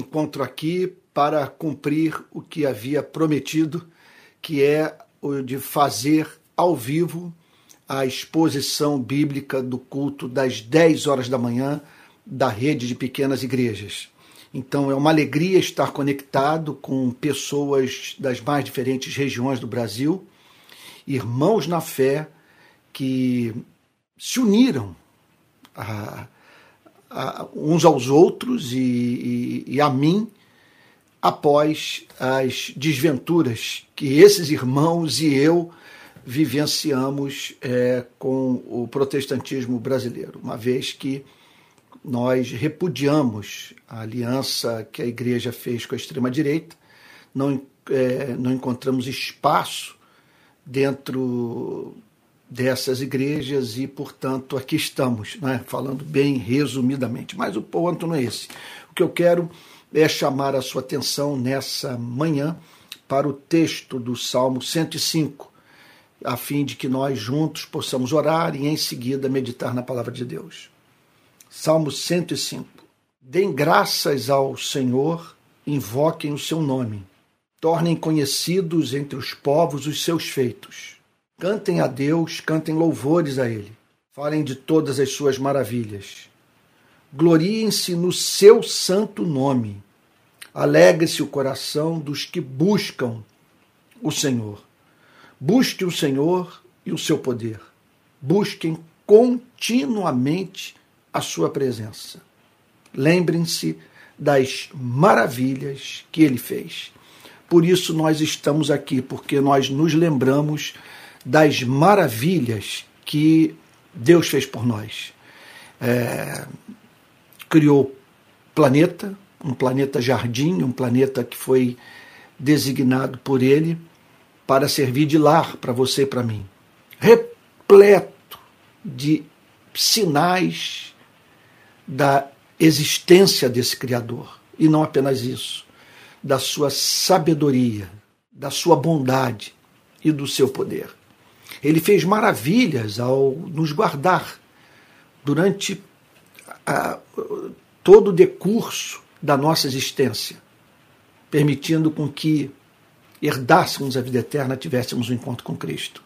encontro aqui para cumprir o que havia prometido, que é o de fazer ao vivo a exposição bíblica do culto das 10 horas da manhã da rede de pequenas igrejas. Então é uma alegria estar conectado com pessoas das mais diferentes regiões do Brasil, irmãos na fé que se uniram a, uns aos outros e, e, e a mim após as desventuras que esses irmãos e eu vivenciamos é, com o protestantismo brasileiro, uma vez que nós repudiamos a aliança que a igreja fez com a extrema-direita, não, é, não encontramos espaço dentro dessas igrejas e, portanto, aqui estamos, né, falando bem resumidamente. Mas o ponto não é esse. O que eu quero é chamar a sua atenção nessa manhã para o texto do Salmo 105, a fim de que nós juntos possamos orar e em seguida meditar na palavra de Deus. Salmo 105. Deem graças ao Senhor, invoquem o seu nome. Tornem conhecidos entre os povos os seus feitos. Cantem a Deus, cantem louvores a Ele. Falem de todas as suas maravilhas. Gloriem-se no seu santo nome. Alegre-se o coração dos que buscam o Senhor. Busque o Senhor e o seu poder. Busquem continuamente a sua presença. Lembrem-se das maravilhas que ele fez. Por isso nós estamos aqui, porque nós nos lembramos das maravilhas que Deus fez por nós. É, criou planeta, um planeta jardim, um planeta que foi designado por ele para servir de lar para você e para mim. Repleto de sinais da existência desse Criador. E não apenas isso, da sua sabedoria, da sua bondade e do seu poder. Ele fez maravilhas ao nos guardar durante a, todo o decurso da nossa existência, permitindo com que herdássemos a vida eterna, tivéssemos um encontro com Cristo.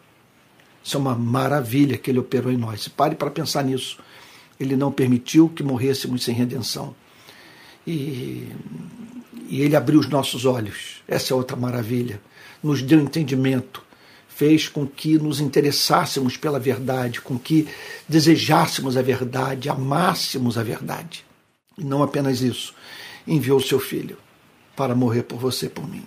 Isso é uma maravilha que ele operou em nós. Pare para pensar nisso. Ele não permitiu que morrêssemos sem redenção. E, e ele abriu os nossos olhos. Essa é outra maravilha. Nos deu entendimento. Fez com que nos interessássemos pela verdade, com que desejássemos a verdade, amássemos a verdade. E não apenas isso, enviou seu filho para morrer por você por mim.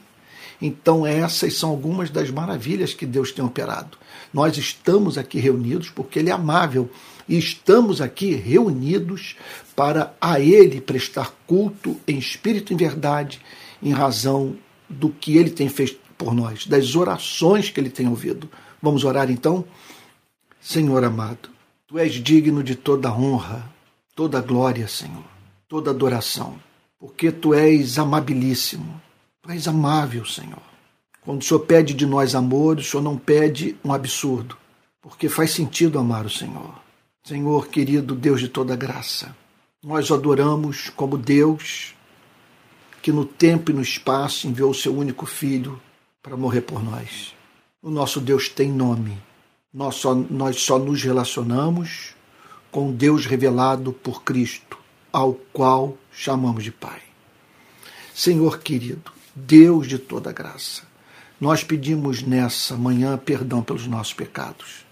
Então, essas são algumas das maravilhas que Deus tem operado. Nós estamos aqui reunidos porque Ele é amável e estamos aqui reunidos para a Ele prestar culto em espírito e em verdade, em razão do que Ele tem feito por nós, das orações que Ele tem ouvido. Vamos orar então? Senhor amado, Tu és digno de toda honra, toda glória, Senhor, toda adoração, porque Tu és amabilíssimo, Tu és amável, Senhor. Quando o Senhor pede de nós amor, o Senhor não pede um absurdo, porque faz sentido amar o Senhor. Senhor querido Deus de toda graça, nós o adoramos como Deus que no tempo e no espaço enviou o seu único filho para morrer por nós. O nosso Deus tem nome. Nós só, nós só nos relacionamos com Deus revelado por Cristo, ao qual chamamos de Pai. Senhor querido, Deus de toda graça, nós pedimos nessa manhã perdão pelos nossos pecados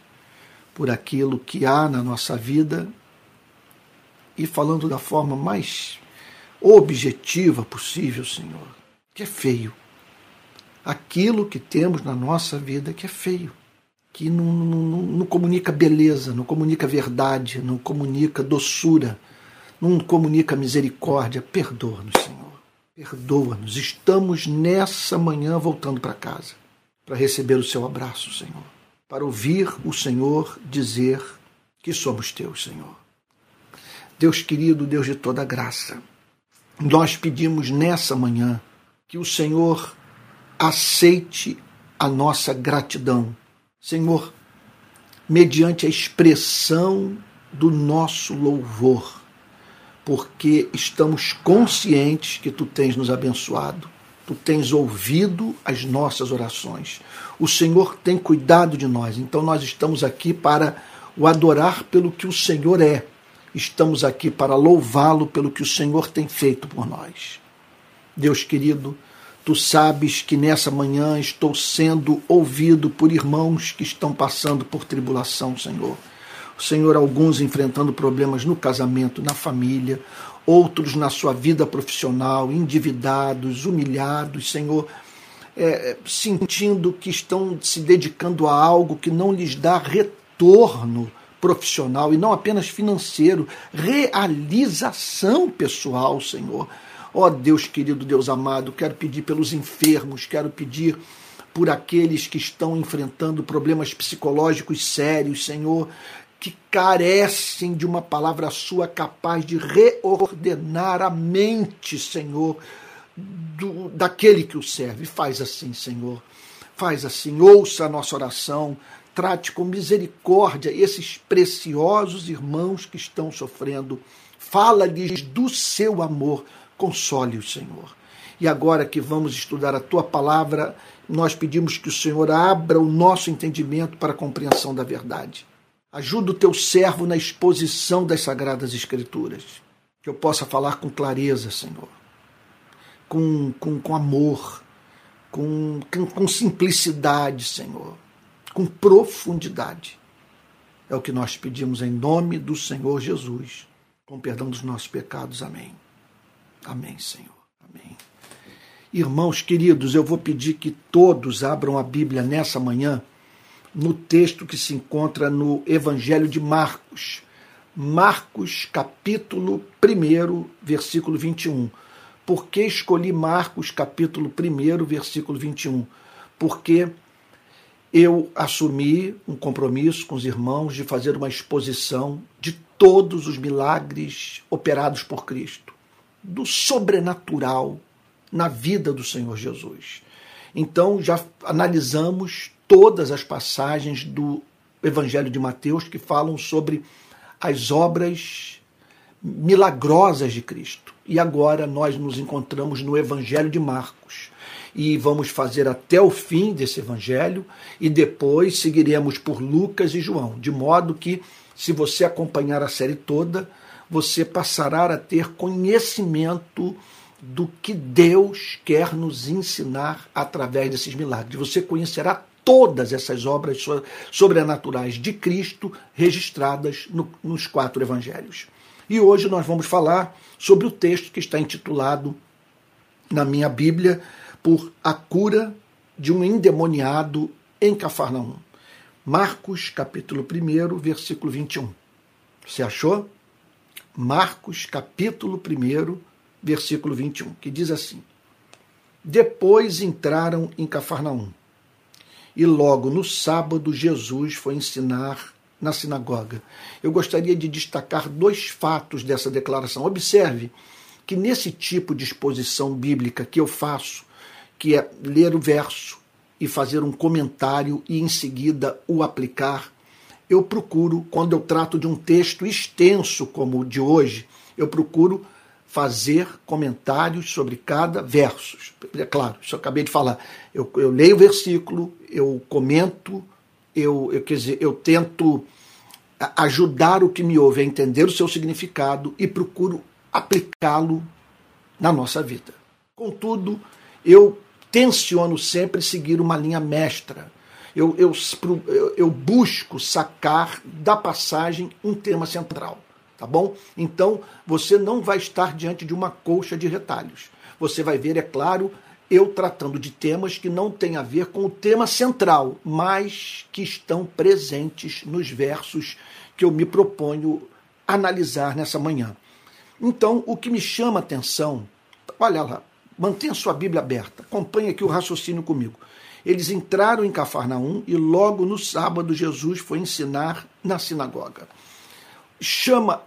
por aquilo que há na nossa vida e falando da forma mais objetiva possível, Senhor, que é feio. Aquilo que temos na nossa vida que é feio, que não, não, não comunica beleza, não comunica verdade, não comunica doçura, não comunica misericórdia. Perdoa-nos, Senhor. Perdoa-nos. Estamos nessa manhã voltando para casa para receber o seu abraço, Senhor para ouvir o Senhor dizer que somos teus, Senhor. Deus querido, Deus de toda graça, nós pedimos nessa manhã que o Senhor aceite a nossa gratidão. Senhor, mediante a expressão do nosso louvor, porque estamos conscientes que tu tens nos abençoado, tu tens ouvido as nossas orações. O Senhor tem cuidado de nós, então nós estamos aqui para o adorar pelo que o Senhor é. Estamos aqui para louvá-lo pelo que o Senhor tem feito por nós. Deus querido, tu sabes que nessa manhã estou sendo ouvido por irmãos que estão passando por tribulação, Senhor. Senhor, alguns enfrentando problemas no casamento, na família, outros na sua vida profissional, endividados, humilhados, Senhor, é, sentindo que estão se dedicando a algo que não lhes dá retorno profissional e não apenas financeiro, realização pessoal, Senhor. Ó oh, Deus querido, Deus amado, quero pedir pelos enfermos, quero pedir por aqueles que estão enfrentando problemas psicológicos sérios, Senhor que carecem de uma palavra sua capaz de reordenar a mente, Senhor, do, daquele que o serve. Faz assim, Senhor. Faz assim, ouça a nossa oração, trate com misericórdia esses preciosos irmãos que estão sofrendo. Fala-lhes do seu amor, console-os, Senhor. E agora que vamos estudar a tua palavra, nós pedimos que o Senhor abra o nosso entendimento para a compreensão da verdade. Ajuda o teu servo na exposição das Sagradas Escrituras. Que eu possa falar com clareza, Senhor. Com, com, com amor. Com, com, com simplicidade, Senhor. Com profundidade. É o que nós pedimos em nome do Senhor Jesus. Com perdão dos nossos pecados. Amém. Amém, Senhor. Amém. Irmãos queridos, eu vou pedir que todos abram a Bíblia nessa manhã no texto que se encontra no Evangelho de Marcos. Marcos, capítulo 1, versículo 21. Por que escolhi Marcos, capítulo 1, versículo 21? Porque eu assumi um compromisso com os irmãos de fazer uma exposição de todos os milagres operados por Cristo, do sobrenatural na vida do Senhor Jesus. Então, já analisamos todas as passagens do Evangelho de Mateus que falam sobre as obras milagrosas de Cristo. E agora nós nos encontramos no Evangelho de Marcos. E vamos fazer até o fim desse evangelho e depois seguiremos por Lucas e João, de modo que, se você acompanhar a série toda, você passará a ter conhecimento do que Deus quer nos ensinar através desses milagres. Você conhecerá todas essas obras sobrenaturais de Cristo registradas no, nos quatro evangelhos. E hoje nós vamos falar sobre o texto que está intitulado na minha Bíblia por A Cura de um Endemoniado em Cafarnaum. Marcos, capítulo 1, versículo 21. Você achou? Marcos, capítulo 1, versículo 21, que diz assim: Depois entraram em Cafarnaum e logo no sábado Jesus foi ensinar na sinagoga. Eu gostaria de destacar dois fatos dessa declaração. Observe que nesse tipo de exposição bíblica que eu faço, que é ler o verso e fazer um comentário e em seguida o aplicar, eu procuro, quando eu trato de um texto extenso como o de hoje, eu procuro fazer comentários sobre cada verso. É claro, isso eu acabei de falar. Eu, eu leio o versículo, eu comento, eu, eu, quer dizer, eu tento ajudar o que me ouve a entender o seu significado e procuro aplicá-lo na nossa vida. Contudo, eu tenciono sempre seguir uma linha mestra. Eu, eu, eu busco sacar da passagem um tema central tá bom? Então, você não vai estar diante de uma colcha de retalhos. Você vai ver, é claro, eu tratando de temas que não têm a ver com o tema central, mas que estão presentes nos versos que eu me proponho analisar nessa manhã. Então, o que me chama a atenção, olha lá, mantenha sua Bíblia aberta, acompanhe aqui o raciocínio comigo. Eles entraram em Cafarnaum e logo no sábado Jesus foi ensinar na sinagoga chama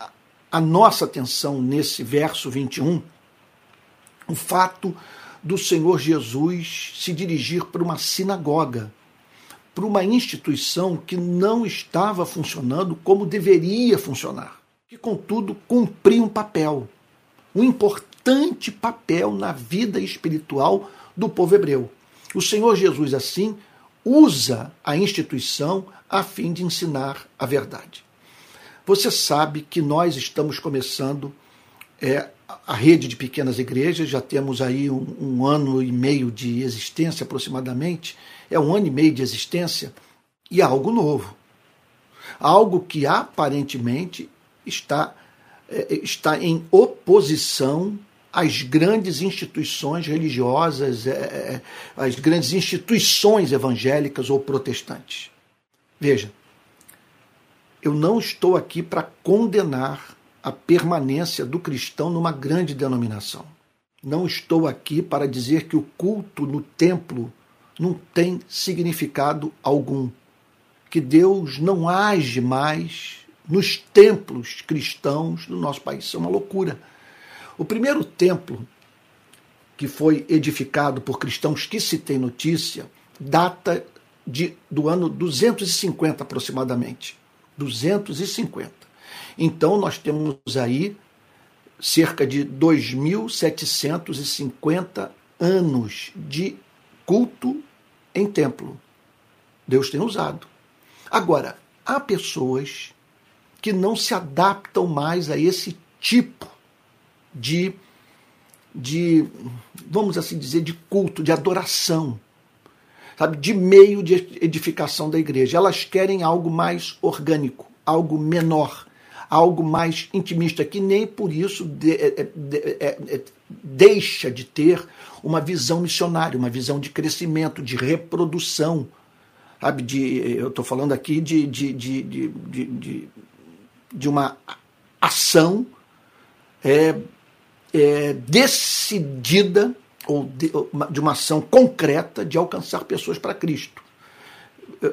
a nossa atenção nesse verso 21 o fato do Senhor Jesus se dirigir para uma sinagoga, para uma instituição que não estava funcionando como deveria funcionar. que, contudo, cumpriam um papel, um importante papel na vida espiritual do povo hebreu. O Senhor Jesus, assim, usa a instituição a fim de ensinar a verdade. Você sabe que nós estamos começando é, a rede de pequenas igrejas, já temos aí um, um, ano e meio de existência aproximadamente, é um ano e meio de existência, e é algo novo. Algo que aparentemente está, é, está em oposição às grandes instituições religiosas, é, é às grandes instituições evangélicas ou protestantes. Veja, eu não estou aqui para condenar a permanência do cristão numa grande denominação. Não estou aqui para dizer que o culto no templo não tem significado algum, que Deus não age mais nos templos cristãos do nosso país. Isso é uma loucura. O primeiro templo que foi edificado por cristãos que se tem notícia data de, do ano 250 aproximadamente. 250. Então nós temos aí cerca de 2.750 anos de culto em templo. Deus tem usado. Agora, há pessoas que não se adaptam mais a esse tipo de, de vamos assim dizer, de culto, de adoração sabe, de meio de edificação da igreja. Elas querem algo mais orgânico, algo menor, algo mais intimista, que nem por isso de, é, de, é, é, deixa de ter uma visão missionária, uma visão de crescimento, de reprodução. Sabe, de, eu estou falando aqui de, de, de, de, de, de uma ação é, é, decidida ou de, de uma ação concreta de alcançar pessoas para Cristo.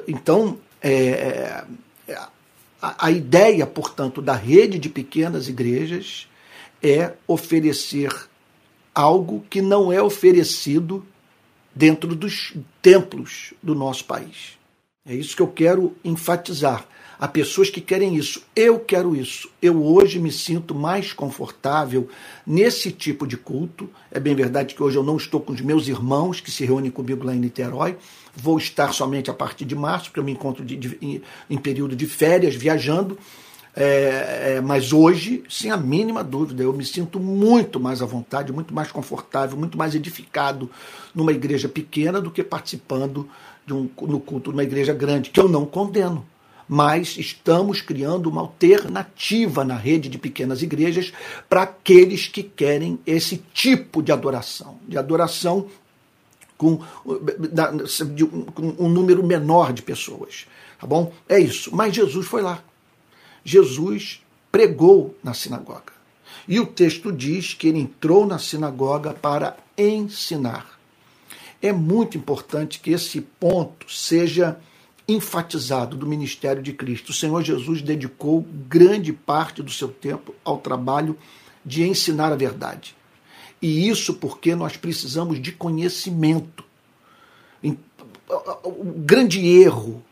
Então, é, é, a, a ideia, portanto, da rede de pequenas igrejas é oferecer algo que não é oferecido dentro dos templos do nosso país. É isso que eu quero enfatizar. Há pessoas que querem isso. Eu quero isso. Eu hoje me sinto mais confortável nesse tipo de culto. É bem verdade que hoje eu não estou com os meus irmãos que se reúnem comigo lá em Niterói. Vou estar somente a partir de março, porque eu me encontro de, de, em, em, período de férias, viajando. É, é, mas hoje, sem a mínima dúvida, eu me sinto muito mais à vontade, muito mais confortável, muito mais edificado numa igreja pequena do que participando um, no culto de uma igreja grande, que eu não condeno mas estamos criando uma alternativa na rede de pequenas igrejas para aqueles que querem esse tipo de adoração, de adoração com, um número menor de pessoas. Tá bom? É isso. Mas Jesus foi lá. Jesus pregou na sinagoga. E o texto diz que ele entrou na sinagoga para ensinar. É muito importante que esse ponto seja enfatizado do ministério de Cristo. O Senhor Jesus dedicou grande parte do seu tempo ao trabalho de ensinar a verdade. E isso porque nós precisamos de conhecimento. O grande erro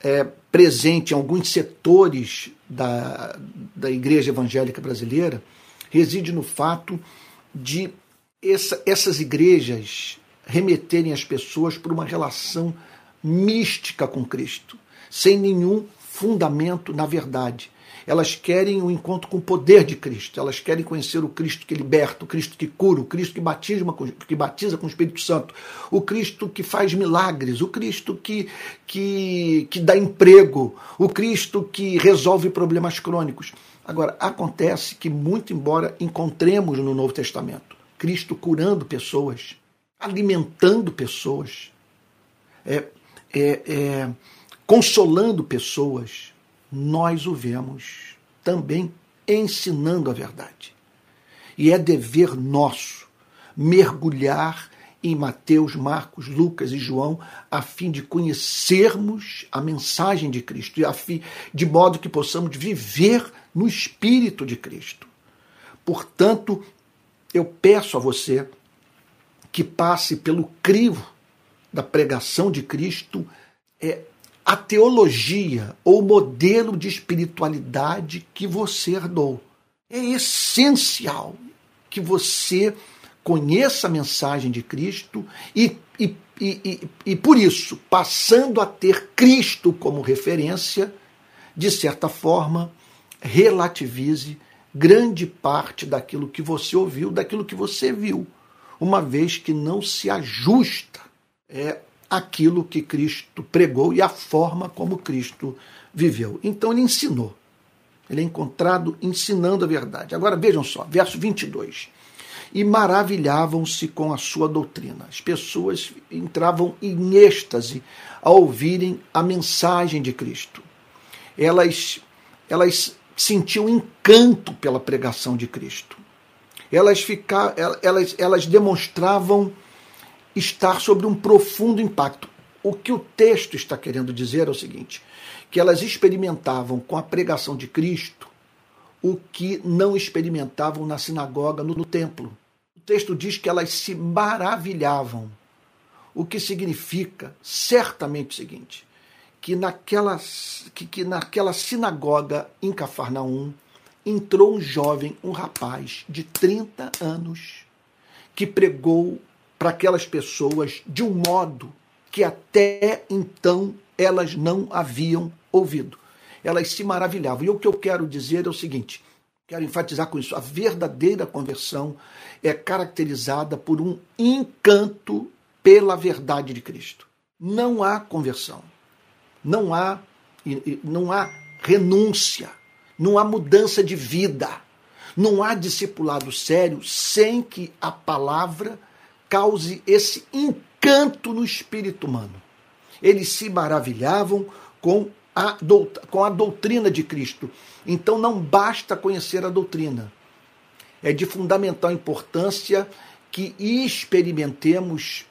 é, presente em alguns setores da, da igreja evangélica brasileira reside no fato de essa, essas igrejas remeterem as pessoas para uma relação mística com Cristo, sem nenhum fundamento na verdade. Elas querem o um encontro com o poder de Cristo, elas querem conhecer o Cristo que liberta, o Cristo que cura, o Cristo que batiza, que batiza com o Espírito Santo, o Cristo que faz milagres, o Cristo que, que, que dá emprego, o Cristo que resolve problemas crônicos. Agora, acontece que, muito embora encontremos no Novo Testamento Cristo curando pessoas, alimentando pessoas, é, é, é, consolando pessoas, nós o vemos também ensinando a verdade. E é dever nosso mergulhar em Mateus, Marcos, Lucas e João, a fim de conhecermos a mensagem de Cristo, a fim, de modo que possamos viver no Espírito de Cristo. Portanto, eu peço a você que passe pelo crivo da pregação de Cristo é a teologia ou modelo de espiritualidade que você herdou. É essencial que você conheça a mensagem de Cristo e, e, e, e, por isso, passando a ter Cristo como referência, de certa forma, relativize grande parte daquilo que você ouviu, daquilo que você viu, uma vez que não se ajusta é, aquilo que Cristo pregou e a forma como Cristo viveu. Então ele ensinou. Ele é encontrado ensinando a verdade. Agora vejam só, verso 22 e maravilhavam-se com a sua doutrina. As pessoas entravam em êxtase ao ouvirem a mensagem de Cristo. Elas, elas sentiam encanto pela pregação de Cristo. Elas, ficar, elas, elas demonstravam estar sobre um profundo impacto. O que o texto está querendo dizer é o seguinte: que elas experimentavam com a pregação de Cristo o que não experimentavam na sinagoga, no, no templo texto diz que elas se maravilhavam, o que significa certamente o seguinte: que naquela, que, que naquela sinagoga em Cafarnaum entrou um jovem, um rapaz de 30 anos, que pregou para aquelas pessoas de um modo que até então elas não haviam ouvido. Elas se maravilhavam. E o que eu quero dizer é o seguinte: Quero enfatizar com isso. A verdadeira conversão é caracterizada por um encanto pela verdade de Cristo. Não há conversão. Não há, não há renúncia. Não há mudança de vida. Não há discipulado sério sem que a palavra cause esse encanto no espírito humano. Eles se maravilhavam com a, com a doutrina de Cristo. Então não basta conhecer a doutrina. É de fundamental importância que experimentemos.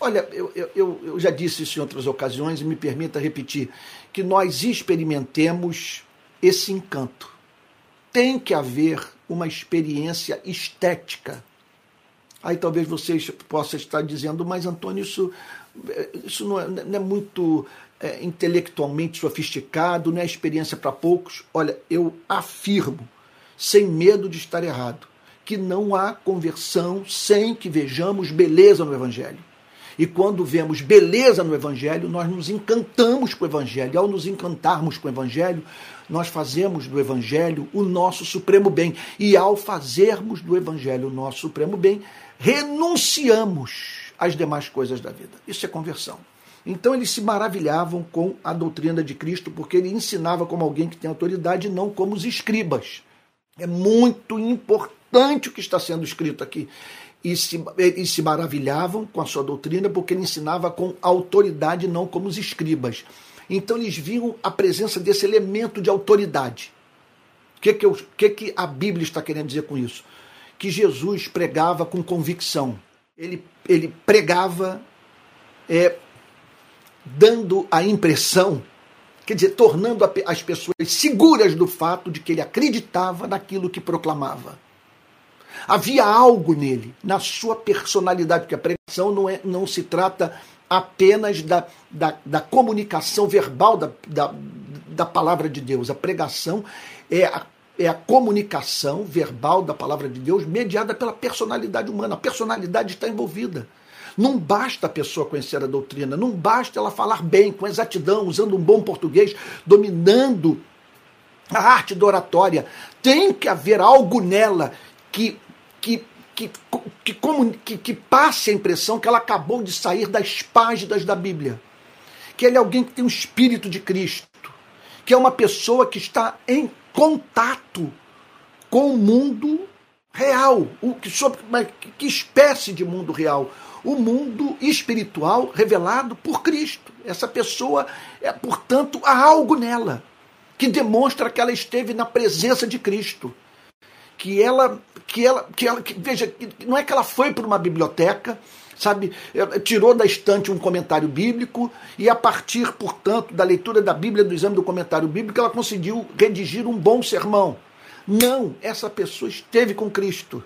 Olha, eu, eu, eu já disse isso em outras ocasiões e me permita repetir: que nós experimentemos esse encanto. Tem que haver uma experiência estética. Aí talvez vocês possam estar dizendo, mas Antônio, isso, isso não, é, não é muito é, intelectualmente sofisticado, não é experiência para poucos. Olha, eu afirmo, sem medo de estar errado, que não há conversão sem que vejamos beleza no Evangelho. E quando vemos beleza no Evangelho, nós nos encantamos com o Evangelho. E ao nos encantarmos com o Evangelho, nós fazemos do Evangelho o nosso supremo bem. E ao fazermos do Evangelho o nosso supremo bem, renunciamos às demais coisas da vida. Isso é conversão. Então eles se maravilhavam com a doutrina de Cristo, porque ele ensinava como alguém que tem autoridade, não como os escribas. É muito importante o que está sendo escrito aqui. E se, e se maravilhavam com a sua doutrina, porque ele ensinava com autoridade, não como os escribas. Então eles viam a presença desse elemento de autoridade. O que, que, que, que a Bíblia está querendo dizer com isso? Que Jesus pregava com convicção. Ele, ele pregava é, dando a impressão, quer dizer, tornando as pessoas seguras do fato de que ele acreditava naquilo que proclamava. Havia algo nele, na sua personalidade, porque a pregação não, é, não se trata apenas da, da, da comunicação verbal da, da, da palavra de Deus. A pregação é a é a comunicação verbal da palavra de Deus mediada pela personalidade humana. A personalidade está envolvida. Não basta a pessoa conhecer a doutrina, não basta ela falar bem, com exatidão, usando um bom português, dominando a arte da oratória. Tem que haver algo nela que, que, que, que, que, que passe a impressão que ela acabou de sair das páginas da Bíblia. Que ele é alguém que tem o espírito de Cristo, que é uma pessoa que está em contato com o mundo real. O que, sobre, que espécie de mundo real? o mundo espiritual revelado por Cristo. Essa pessoa, é, portanto, há algo nela que demonstra que ela esteve na presença de Cristo. Que ela, que ela, que ela, que, veja, não é que ela foi para uma biblioteca, sabe, tirou da estante um comentário bíblico e a partir, portanto, da leitura da Bíblia, do exame do comentário bíblico, ela conseguiu redigir um bom sermão. Não, essa pessoa esteve com Cristo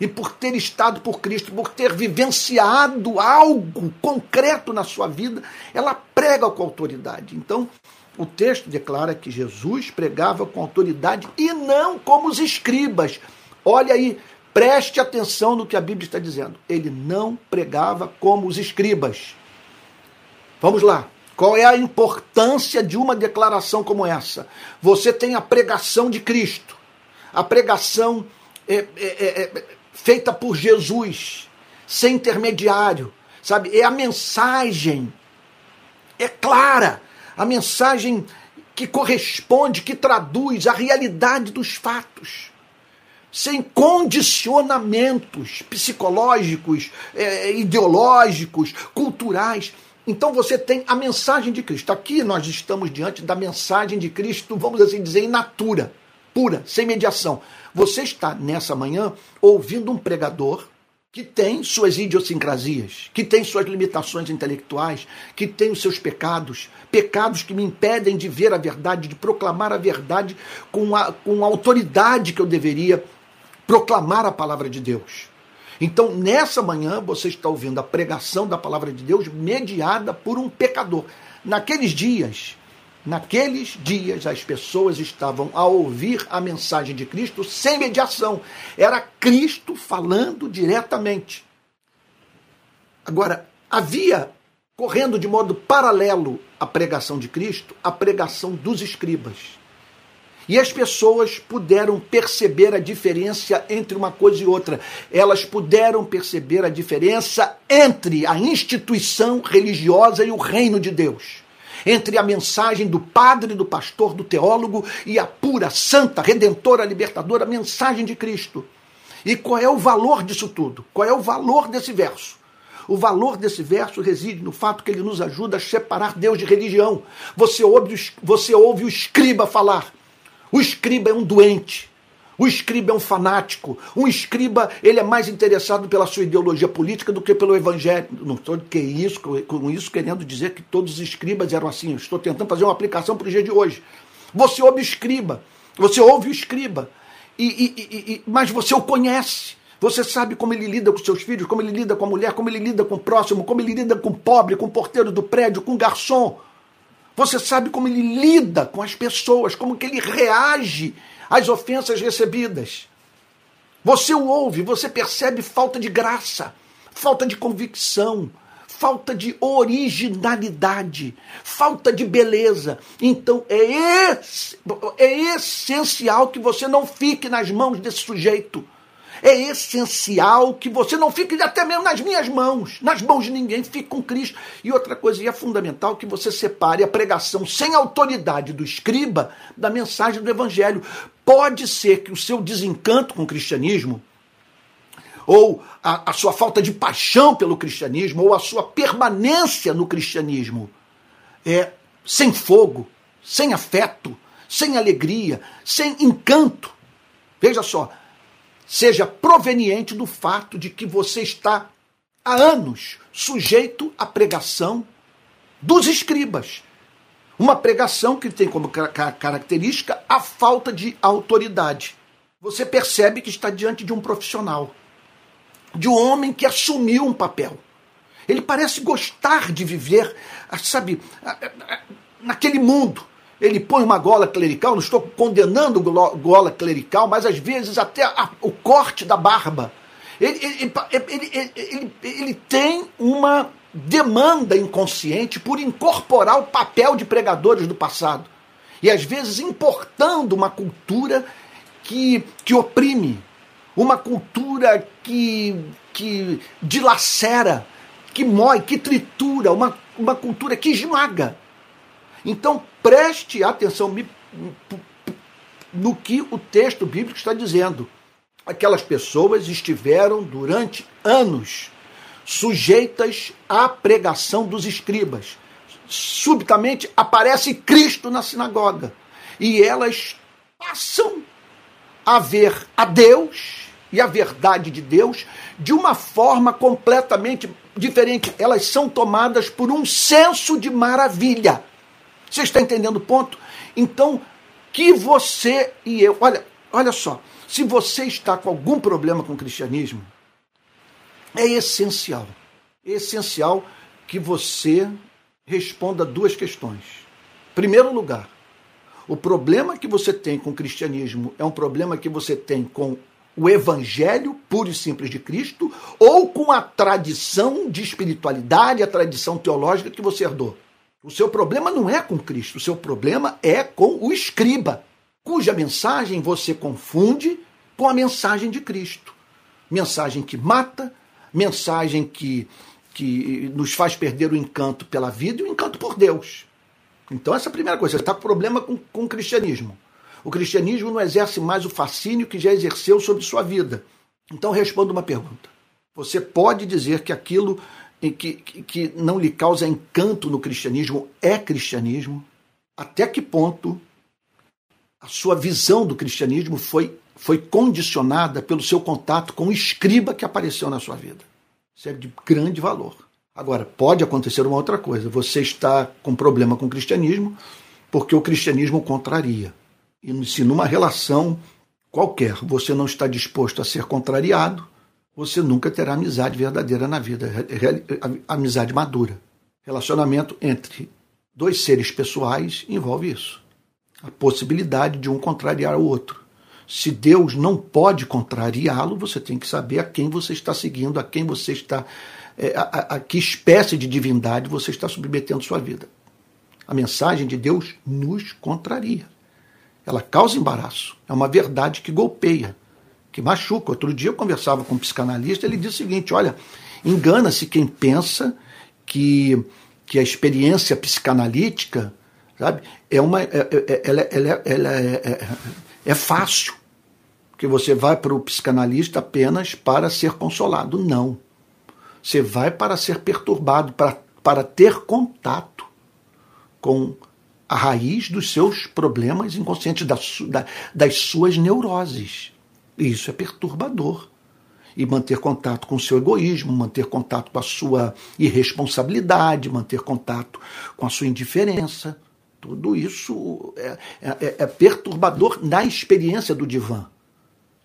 e por ter estado por Cristo, por ter vivenciado algo concreto na sua vida, ela prega com autoridade. Então, o texto declara que Jesus pregava com autoridade e não como os escribas. Olha aí, preste atenção no que a Bíblia está dizendo. Ele não pregava como os escribas. Vamos lá. Qual é a importância de uma declaração como essa? Você tem a pregação de Cristo, a pregação é, é, é, é feita por Jesus, sem intermediário, sabe? É a mensagem, é clara, a mensagem que corresponde, que traduz a realidade dos fatos sem condicionamentos psicológicos, é, ideológicos, culturais. Então você tem a mensagem de Cristo. Aqui nós estamos diante da mensagem de Cristo, vamos assim dizer, in natura, pura, sem mediação. Você está nessa manhã ouvindo um pregador que tem suas idiosincrasias, que tem suas limitações intelectuais, que tem os seus pecados, pecados que me impedem de ver a verdade, de proclamar a verdade com a, com a autoridade que eu deveria proclamar a palavra de Deus. Então, nessa manhã, você está ouvindo a pregação da palavra de Deus mediada por um pecador. Naqueles dias, naqueles dias, as pessoas estavam a ouvir a mensagem de Cristo sem mediação. Era Cristo falando diretamente. Agora, havia, correndo de modo paralelo à pregação de Cristo, a pregação dos escribas. E as pessoas puderam perceber a diferença entre uma coisa e outra. Elas puderam perceber a diferença entre a instituição religiosa e o reino de Deus. Entre a mensagem do padre, do pastor, do teólogo e a pura, santa, redentora, libertadora mensagem de Cristo. E qual é o valor disso tudo? Qual é o valor desse verso? O valor desse verso reside no fato que ele nos ajuda a separar Deus de religião. Você ouve, você ouve o escriba falar. O escriba é um doente. O escriba é um fanático. Um escriba, ele é mais interessado pela sua ideologia política do que pelo evangelho. Não estou que isso, com isso querendo dizer que todos os escribas eram assim. Eu estou tentando fazer uma aplicação para o dia de hoje. Você ouve o escriba, você ouve o escriba, e, e, e, mas você o conhece. Você sabe como ele lida com seus filhos, como ele lida com a mulher, como ele lida com o próximo, como ele lida com o pobre, com o porteiro do prédio, com o garçom. Você sabe como ele lida com as pessoas, como que ele reage às ofensas recebidas. Você o ouve, você percebe falta de graça, falta de convicção, falta de originalidade, falta de beleza. Então é, é essencial que você não fique nas mãos desse sujeito é essencial que você não fique até mesmo nas minhas mãos, nas mãos de ninguém, fique com Cristo. E outra coisa, e é fundamental que você separe a pregação sem autoridade do escriba da mensagem do evangelho. Pode ser que o seu desencanto com o cristianismo, ou a, a sua falta de paixão pelo cristianismo, ou a sua permanência no cristianismo, é sem fogo, sem afeto, sem alegria, sem encanto. Veja só, seja proveniente do fato de que você está há anos sujeito à pregação dos escribas. Uma pregação que tem como característica a falta de autoridade. Você percebe que está diante de um profissional, de um homem que assumiu um papel. Ele parece gostar de viver, sabe, naquele mundo ele põe uma gola clerical, não estou condenando gola clerical, mas às vezes até a, o corte da barba. Ele, ele, ele, ele, ele tem uma demanda inconsciente por incorporar o papel de pregadores do passado. E às vezes importando uma cultura que, que oprime, uma cultura que, que dilacera, que mói, que tritura, uma, uma cultura que esmaga. Então preste atenção no que o texto bíblico está dizendo. Aquelas pessoas estiveram durante anos sujeitas à pregação dos escribas. Subitamente aparece Cristo na sinagoga e elas passam a ver a Deus e a verdade de Deus de uma forma completamente diferente. Elas são tomadas por um senso de maravilha. Você está entendendo o ponto? Então, que você e eu, olha, olha só, se você está com algum problema com o cristianismo, é essencial, é essencial que você responda duas questões. Primeiro lugar, o problema que você tem com o cristianismo é um problema que você tem com o evangelho puro e simples de Cristo ou com a tradição de espiritualidade, a tradição teológica que você herdou. O seu problema não é com Cristo, o seu problema é com o escriba, cuja mensagem você confunde com a mensagem de Cristo. Mensagem que mata, mensagem que, que nos faz perder o encanto pela vida e o encanto por Deus. Então, essa é a primeira coisa. Você está com problema com, com o cristianismo. O cristianismo não exerce mais o fascínio que já exerceu sobre sua vida. Então, responda uma pergunta. Você pode dizer que aquilo que, que, que não lhe causa encanto no cristianismo é cristianismo? Até que ponto a sua visão do cristianismo foi, foi condicionada pelo seu contato com o escriba que apareceu na sua vida? Isso é de grande valor. Agora, pode acontecer uma outra coisa. Você está com problema com o cristianismo porque o cristianismo contraria. E se numa relação qualquer você não está disposto a ser contrariado, você nunca terá amizade verdadeira na vida, amizade madura. Relacionamento entre dois seres pessoais envolve isso. A possibilidade de um contrariar o outro. Se Deus não pode contrariá-lo, você tem que saber a quem você está seguindo, a quem você está é, a, a, a que espécie de divindade você está submetendo sua vida. A mensagem de Deus nos contraria. Ela causa embaraço. É uma verdade que golpeia, que machuca. Outro dia eu conversava com um psicanalista, ele disse o seguinte: olha, engana-se quem pensa que, que a experiência psicanalítica sabe, é, uma, é, é, ela, ela, ela é, é, é fácil. Que você vai para o psicanalista apenas para ser consolado. Não. Você vai para ser perturbado, para, para ter contato com a raiz dos seus problemas inconscientes, da, da, das suas neuroses. Isso é perturbador. E manter contato com o seu egoísmo, manter contato com a sua irresponsabilidade, manter contato com a sua indiferença. Tudo isso é, é, é perturbador na experiência do divã.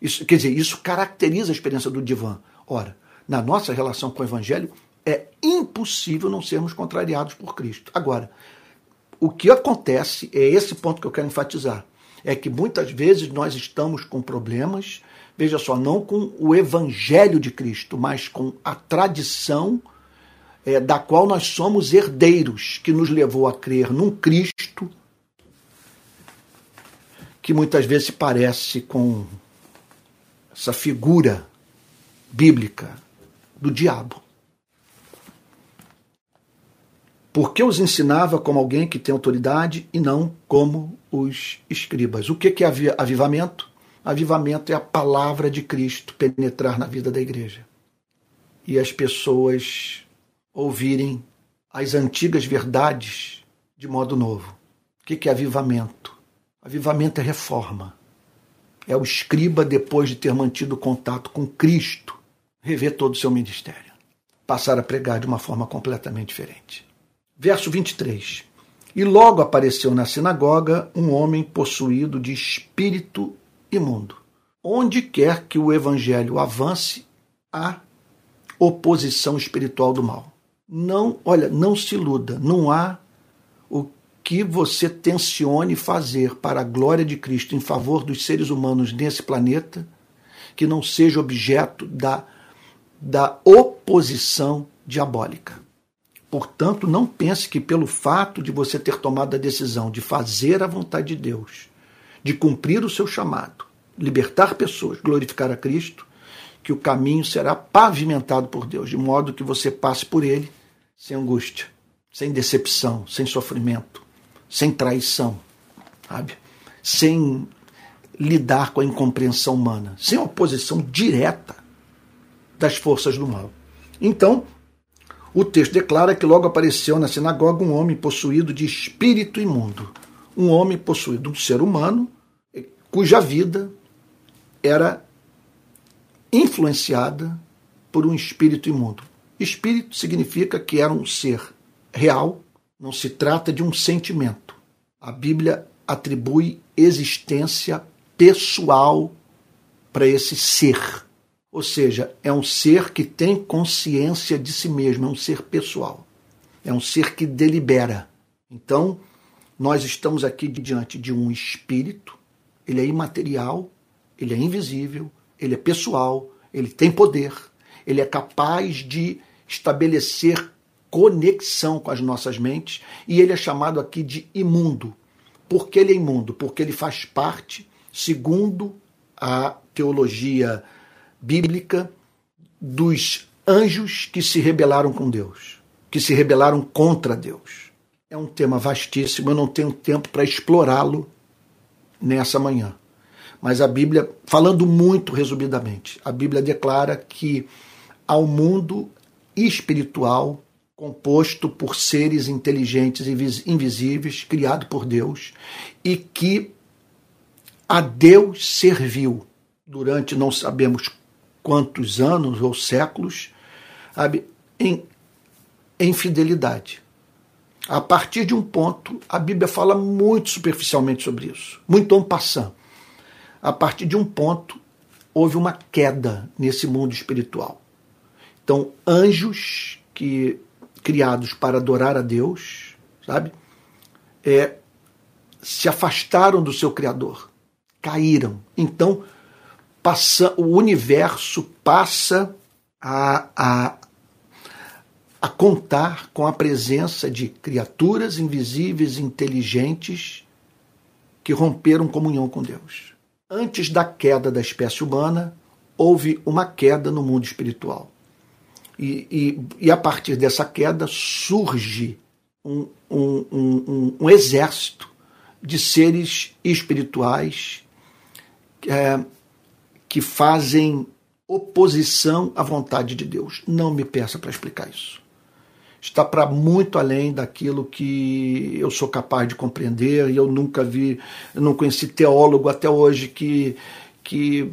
Isso, quer dizer, isso caracteriza a experiência do divã. Ora, na nossa relação com o Evangelho, é impossível não sermos contrariados por Cristo. Agora, o que acontece, é esse ponto que eu quero enfatizar, é que muitas vezes nós estamos com problemas, veja só, não com o Evangelho de Cristo, mas com a tradição é, da qual nós somos herdeiros, que nos levou a crer num Cristo que muitas vezes se parece com essa figura bíblica do diabo. Porque os ensinava como alguém que tem autoridade e não como os escribas. O que é avivamento? Avivamento é a palavra de Cristo penetrar na vida da igreja. E as pessoas ouvirem as antigas verdades de modo novo. O que é avivamento? Avivamento é reforma. É o escriba, depois de ter mantido contato com Cristo, rever todo o seu ministério, passar a pregar de uma forma completamente diferente. Verso 23. E logo apareceu na sinagoga um homem possuído de espírito imundo. Onde quer que o evangelho avance, há oposição espiritual do mal. Não, olha, não se iluda, não há o que você tencione fazer para a glória de Cristo em favor dos seres humanos nesse planeta que não seja objeto da da oposição diabólica. Portanto, não pense que pelo fato de você ter tomado a decisão de fazer a vontade de Deus, de cumprir o seu chamado, libertar pessoas, glorificar a Cristo, que o caminho será pavimentado por Deus, de modo que você passe por ele sem angústia, sem decepção, sem sofrimento, sem traição, sabe? Sem lidar com a incompreensão humana, sem oposição direta das forças do mal. Então, o texto declara que logo apareceu na sinagoga um homem possuído de espírito imundo. Um homem possuído, um ser humano, cuja vida era influenciada por um espírito imundo. Espírito significa que era um ser real, não se trata de um sentimento. A Bíblia atribui existência pessoal para esse ser. Ou seja, é um ser que tem consciência de si mesmo, é um ser pessoal. é um ser que delibera. Então, nós estamos aqui diante de um espírito, ele é imaterial, ele é invisível, ele é pessoal, ele tem poder, ele é capaz de estabelecer conexão com as nossas mentes e ele é chamado aqui de imundo. Por que ele é imundo? Porque ele faz parte, segundo a teologia bíblica, dos anjos que se rebelaram com Deus, que se rebelaram contra Deus. É um tema vastíssimo, eu não tenho tempo para explorá-lo nessa manhã. Mas a Bíblia, falando muito resumidamente, a Bíblia declara que ao mundo espiritual composto por seres inteligentes e invisíveis, criado por Deus, e que a Deus serviu durante não sabemos quantos anos ou séculos, sabe, em, em fidelidade. A partir de um ponto, a Bíblia fala muito superficialmente sobre isso, muito en passant. A partir de um ponto, houve uma queda nesse mundo espiritual. Então, anjos que criados para adorar a Deus, sabe? É, se afastaram do seu Criador, caíram. Então, passa, o universo passa a, a, a contar com a presença de criaturas invisíveis, inteligentes, que romperam comunhão com Deus. Antes da queda da espécie humana, houve uma queda no mundo espiritual. E, e, e a partir dessa queda surge um, um, um, um exército de seres espirituais é, que fazem oposição à vontade de Deus. Não me peça para explicar isso. Está para muito além daquilo que eu sou capaz de compreender e eu nunca vi, eu não conheci teólogo até hoje que, que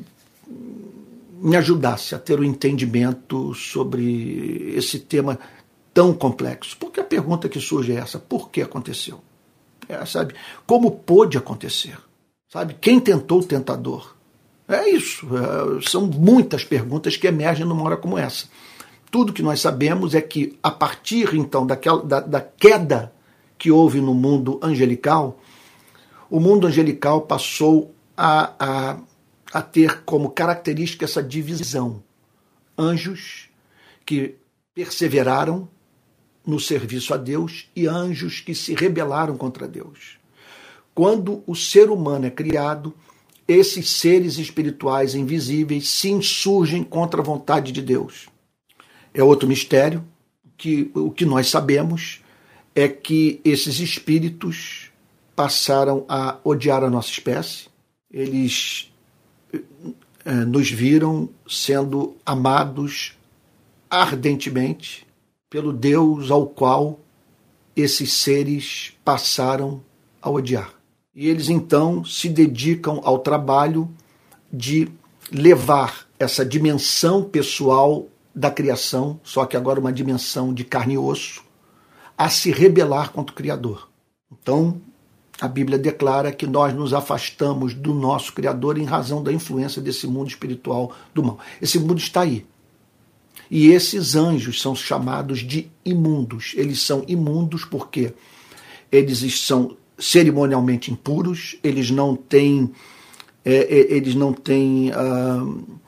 me ajudasse a ter o um entendimento sobre esse tema tão complexo. Porque a pergunta que surge é essa: por que aconteceu? É, sabe? Como pôde acontecer? Sabe? Quem tentou o tentador? É isso. É, são muitas perguntas que emergem numa hora como essa. Tudo que nós sabemos é que, a partir então daquela, da, da queda que houve no mundo angelical, o mundo angelical passou a, a a ter como característica essa divisão. Anjos que perseveraram no serviço a Deus e anjos que se rebelaram contra Deus. Quando o ser humano é criado, esses seres espirituais invisíveis se insurgem contra a vontade de Deus. É outro mistério que o que nós sabemos é que esses espíritos passaram a odiar a nossa espécie. Eles é, nos viram sendo amados ardentemente pelo Deus ao qual esses seres passaram a odiar. E eles então se dedicam ao trabalho de levar essa dimensão pessoal da criação, só que agora uma dimensão de carne e osso, a se rebelar contra o Criador. Então, a Bíblia declara que nós nos afastamos do nosso Criador em razão da influência desse mundo espiritual do mal. Esse mundo está aí. E esses anjos são chamados de imundos. Eles são imundos porque eles são cerimonialmente impuros, eles não têm, é, é, eles não têm uh,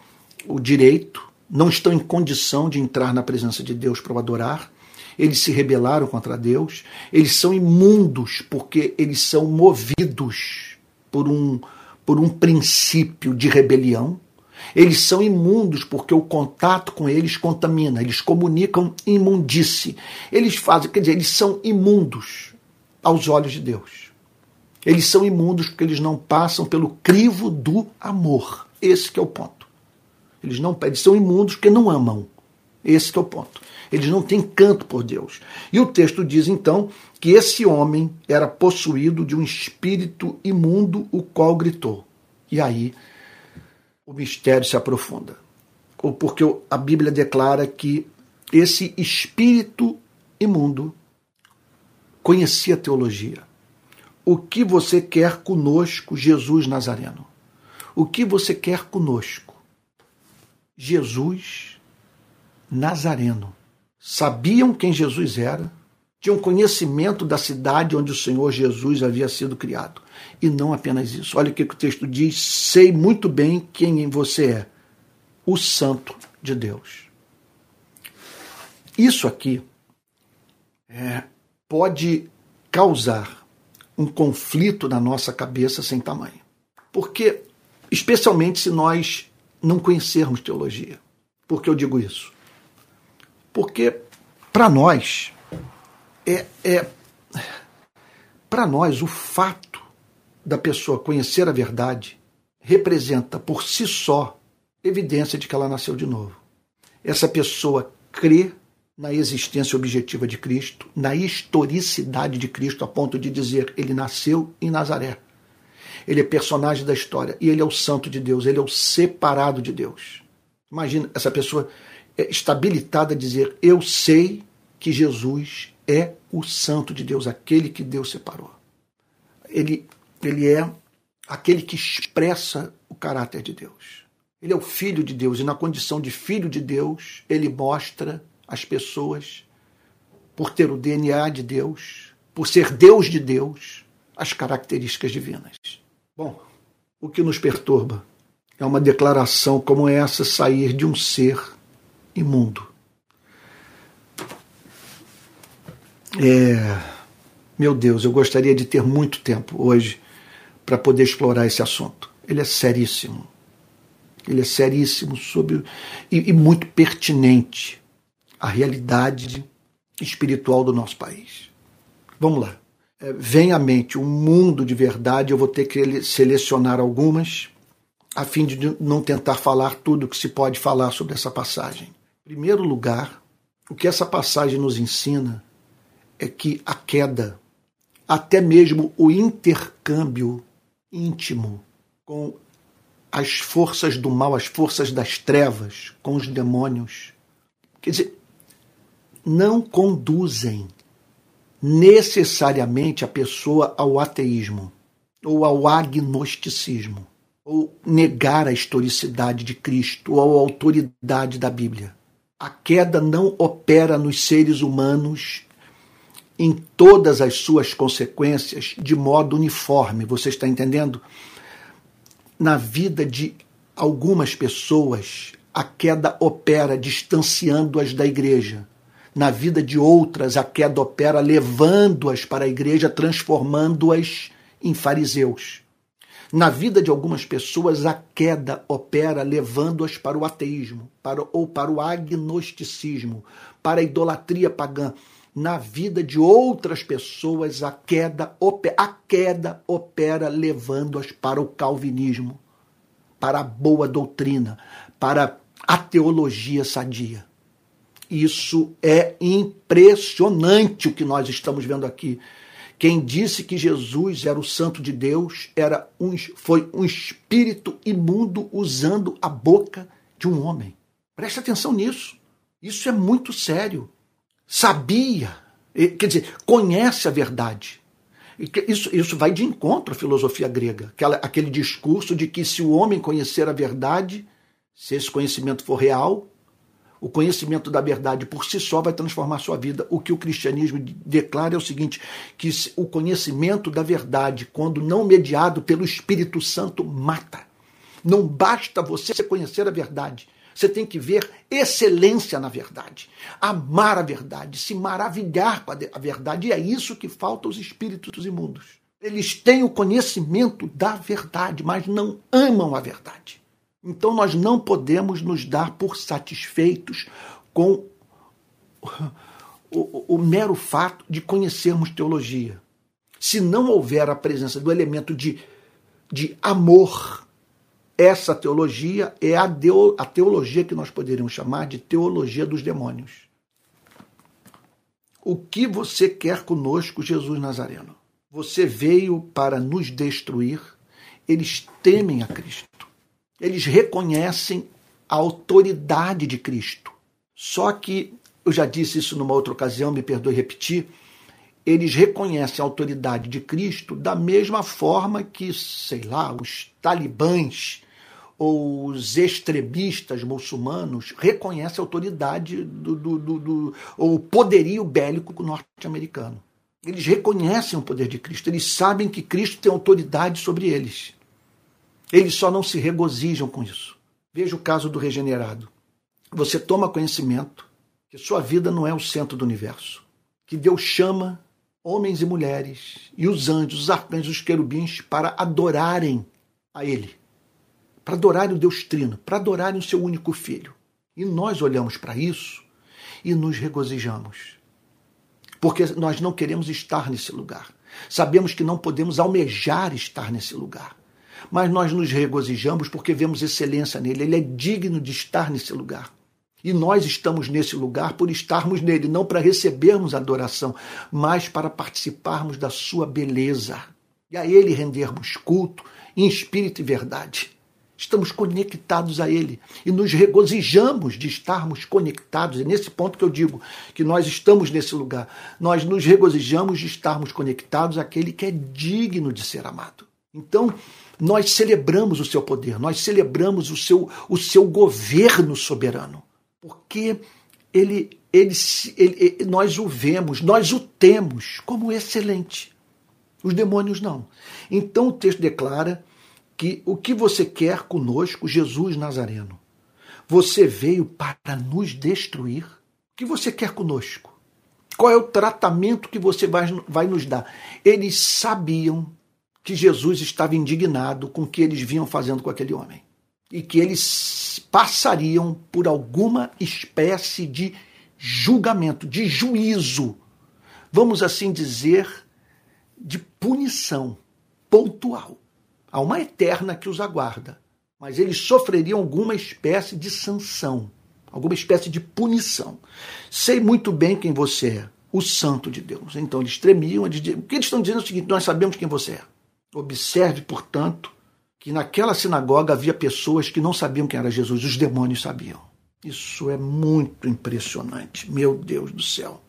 o direito, não estão em condição de entrar na presença de Deus para adorar eles se rebelaram contra Deus, eles são imundos porque eles são movidos por um, por um princípio de rebelião. Eles são imundos porque o contato com eles contamina, eles comunicam imundice. Eles fazem, quer dizer, eles são imundos aos olhos de Deus. Eles são imundos porque eles não passam pelo crivo do amor. Esse é o ponto. Eles não eles são imundos porque não amam. Esse é o ponto. Eles não têm canto por Deus. E o texto diz então que esse homem era possuído de um espírito imundo, o qual gritou. E aí o mistério se aprofunda. Porque a Bíblia declara que esse espírito imundo conhecia a teologia. O que você quer conosco, Jesus Nazareno? O que você quer conosco? Jesus Nazareno sabiam quem Jesus era, tinham conhecimento da cidade onde o Senhor Jesus havia sido criado. E não apenas isso. Olha o que o texto diz: sei muito bem quem você é, o Santo de Deus. Isso aqui é, pode causar um conflito na nossa cabeça sem tamanho. Porque, especialmente se nós não conhecermos teologia. Por que eu digo isso? Porque, para nós, é, é para nós o fato da pessoa conhecer a verdade representa por si só evidência de que ela nasceu de novo. Essa pessoa crê na existência objetiva de Cristo, na historicidade de Cristo, a ponto de dizer ele nasceu em Nazaré. Ele é personagem da história e ele é o santo de Deus, ele é o separado de Deus. Imagina essa pessoa é estabilitada a dizer: Eu sei que Jesus é o santo de Deus, aquele que Deus separou. Ele, ele é aquele que expressa o caráter de Deus. Ele é o filho de Deus e, na condição de filho de Deus, ele mostra às pessoas, por ter o DNA de Deus, por ser Deus de Deus, as características divinas. Bom, o que nos perturba é uma declaração como essa sair de um ser imundo. É, meu Deus, eu gostaria de ter muito tempo hoje para poder explorar esse assunto. Ele é seríssimo. Ele é seríssimo sobre, e, e muito pertinente à realidade espiritual do nosso país. Vamos lá. É, vem à mente um mundo de verdade, eu vou ter que selecionar algumas, a fim de não tentar falar tudo o que se pode falar sobre essa passagem. Em primeiro lugar, o que essa passagem nos ensina é que a queda, até mesmo o intercâmbio íntimo com as forças do mal, as forças das trevas, com os demônios, quer dizer, não conduzem necessariamente a pessoa ao ateísmo ou ao agnosticismo, ou negar a historicidade de Cristo ou a autoridade da Bíblia. A queda não opera nos seres humanos em todas as suas consequências de modo uniforme. Você está entendendo? Na vida de algumas pessoas, a queda opera distanciando-as da igreja. Na vida de outras, a queda opera levando-as para a igreja, transformando-as em fariseus. Na vida de algumas pessoas, a queda opera levando-as para o ateísmo, para, ou para o agnosticismo, para a idolatria pagã, na vida de outras pessoas a queda, a queda opera levando-as para o calvinismo, para a boa doutrina, para a teologia sadia. Isso é impressionante o que nós estamos vendo aqui. Quem disse que Jesus era o santo de Deus era um, foi um espírito imundo usando a boca de um homem. Preste atenção nisso. Isso é muito sério sabia, quer dizer, conhece a verdade. Isso, isso vai de encontro à filosofia grega, aquela, aquele discurso de que se o homem conhecer a verdade, se esse conhecimento for real, o conhecimento da verdade por si só vai transformar sua vida. O que o cristianismo declara é o seguinte: que o conhecimento da verdade, quando não mediado pelo Espírito Santo, mata. Não basta você conhecer a verdade, você tem que ver excelência na verdade, amar a verdade, se maravilhar com a verdade. E é isso que falta aos espíritos imundos. Eles têm o conhecimento da verdade, mas não amam a verdade. Então nós não podemos nos dar por satisfeitos com o, o, o mero fato de conhecermos teologia. Se não houver a presença do elemento de, de amor essa teologia é a, deo, a teologia que nós poderíamos chamar de teologia dos demônios. O que você quer conosco, Jesus Nazareno? Você veio para nos destruir. Eles temem a Cristo. Eles reconhecem a autoridade de Cristo. Só que, eu já disse isso numa outra ocasião, me perdoe repetir, eles reconhecem a autoridade de Cristo da mesma forma que, sei lá, os talibãs ou os extremistas muçulmanos reconhecem a autoridade do, do, do, do ou o poderio bélico norte-americano. Eles reconhecem o poder de Cristo, eles sabem que Cristo tem autoridade sobre eles. Eles só não se regozijam com isso. Veja o caso do regenerado. Você toma conhecimento que sua vida não é o centro do universo, que Deus chama homens e mulheres e os anjos, os arcanjos, os querubins para adorarem a Ele, para adorarem o Deus Trino, para adorarem o seu único Filho. E nós olhamos para isso e nos regozijamos porque nós não queremos estar nesse lugar. Sabemos que não podemos almejar estar nesse lugar. Mas nós nos regozijamos porque vemos excelência nele. Ele é digno de estar nesse lugar. E nós estamos nesse lugar por estarmos nele, não para recebermos adoração, mas para participarmos da sua beleza. E a ele rendermos culto em espírito e verdade estamos conectados a Ele e nos regozijamos de estarmos conectados. É nesse ponto que eu digo que nós estamos nesse lugar. Nós nos regozijamos de estarmos conectados àquele que é digno de ser amado. Então, nós celebramos o seu poder, nós celebramos o seu, o seu governo soberano, porque ele, ele, ele, nós o vemos, nós o temos como excelente. Os demônios não. Então o texto declara que o que você quer conosco, Jesus Nazareno? Você veio para nos destruir? O que você quer conosco? Qual é o tratamento que você vai, vai nos dar? Eles sabiam que Jesus estava indignado com o que eles vinham fazendo com aquele homem e que eles passariam por alguma espécie de julgamento, de juízo, vamos assim dizer, de punição pontual. Há uma eterna que os aguarda, mas eles sofreriam alguma espécie de sanção, alguma espécie de punição. Sei muito bem quem você é, o santo de Deus. Então eles tremiam, eles, o que eles estão dizendo é o seguinte: nós sabemos quem você é. Observe, portanto, que naquela sinagoga havia pessoas que não sabiam quem era Jesus, os demônios sabiam. Isso é muito impressionante, meu Deus do céu.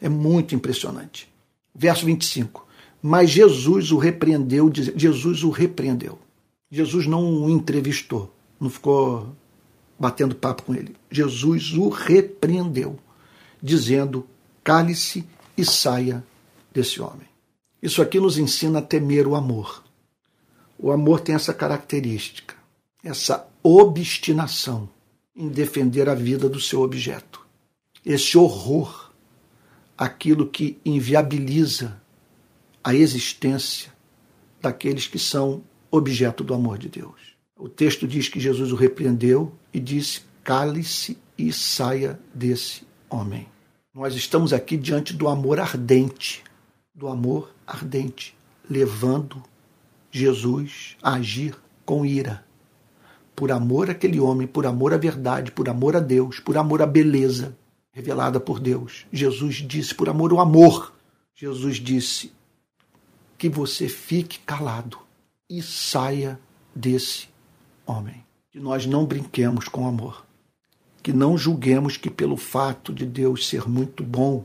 É muito impressionante. Verso 25. Mas Jesus o repreendeu, Jesus o repreendeu. Jesus não o entrevistou, não ficou batendo papo com ele. Jesus o repreendeu, dizendo: cale-se e saia desse homem. Isso aqui nos ensina a temer o amor. O amor tem essa característica, essa obstinação em defender a vida do seu objeto. Esse horror, aquilo que inviabiliza a existência daqueles que são objeto do amor de Deus. O texto diz que Jesus o repreendeu e disse: cale-se e saia desse homem. Nós estamos aqui diante do amor ardente, do amor ardente, levando Jesus a agir com ira. Por amor àquele homem, por amor à verdade, por amor a Deus, por amor à beleza revelada por Deus. Jesus disse, por amor ao amor, Jesus disse: que você fique calado e saia desse homem. Que nós não brinquemos com amor. Que não julguemos que pelo fato de Deus ser muito bom,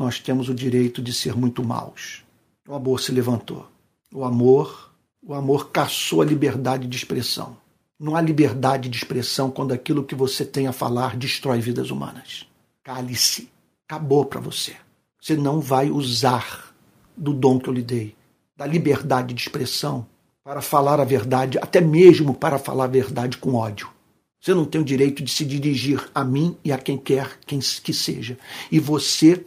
nós temos o direito de ser muito maus. O amor se levantou. O amor, o amor caçou a liberdade de expressão. Não há liberdade de expressão quando aquilo que você tem a falar destrói vidas humanas. Cale-se. Acabou para você. Você não vai usar do dom que eu lhe dei da liberdade de expressão para falar a verdade, até mesmo para falar a verdade com ódio. Você não tem o direito de se dirigir a mim e a quem quer quem que seja. E você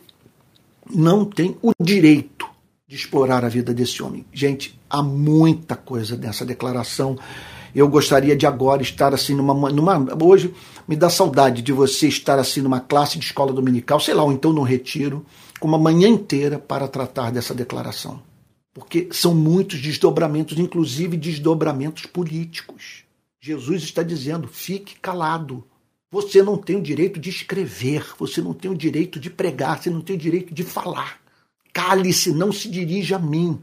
não tem o direito de explorar a vida desse homem. Gente, há muita coisa nessa declaração. Eu gostaria de agora estar assim numa, numa hoje me dá saudade de você estar assim numa classe de escola dominical, sei lá, ou então num retiro, com uma manhã inteira para tratar dessa declaração porque são muitos desdobramentos, inclusive desdobramentos políticos. Jesus está dizendo: fique calado. Você não tem o direito de escrever, você não tem o direito de pregar, você não tem o direito de falar. Cale-se, não se dirija a mim.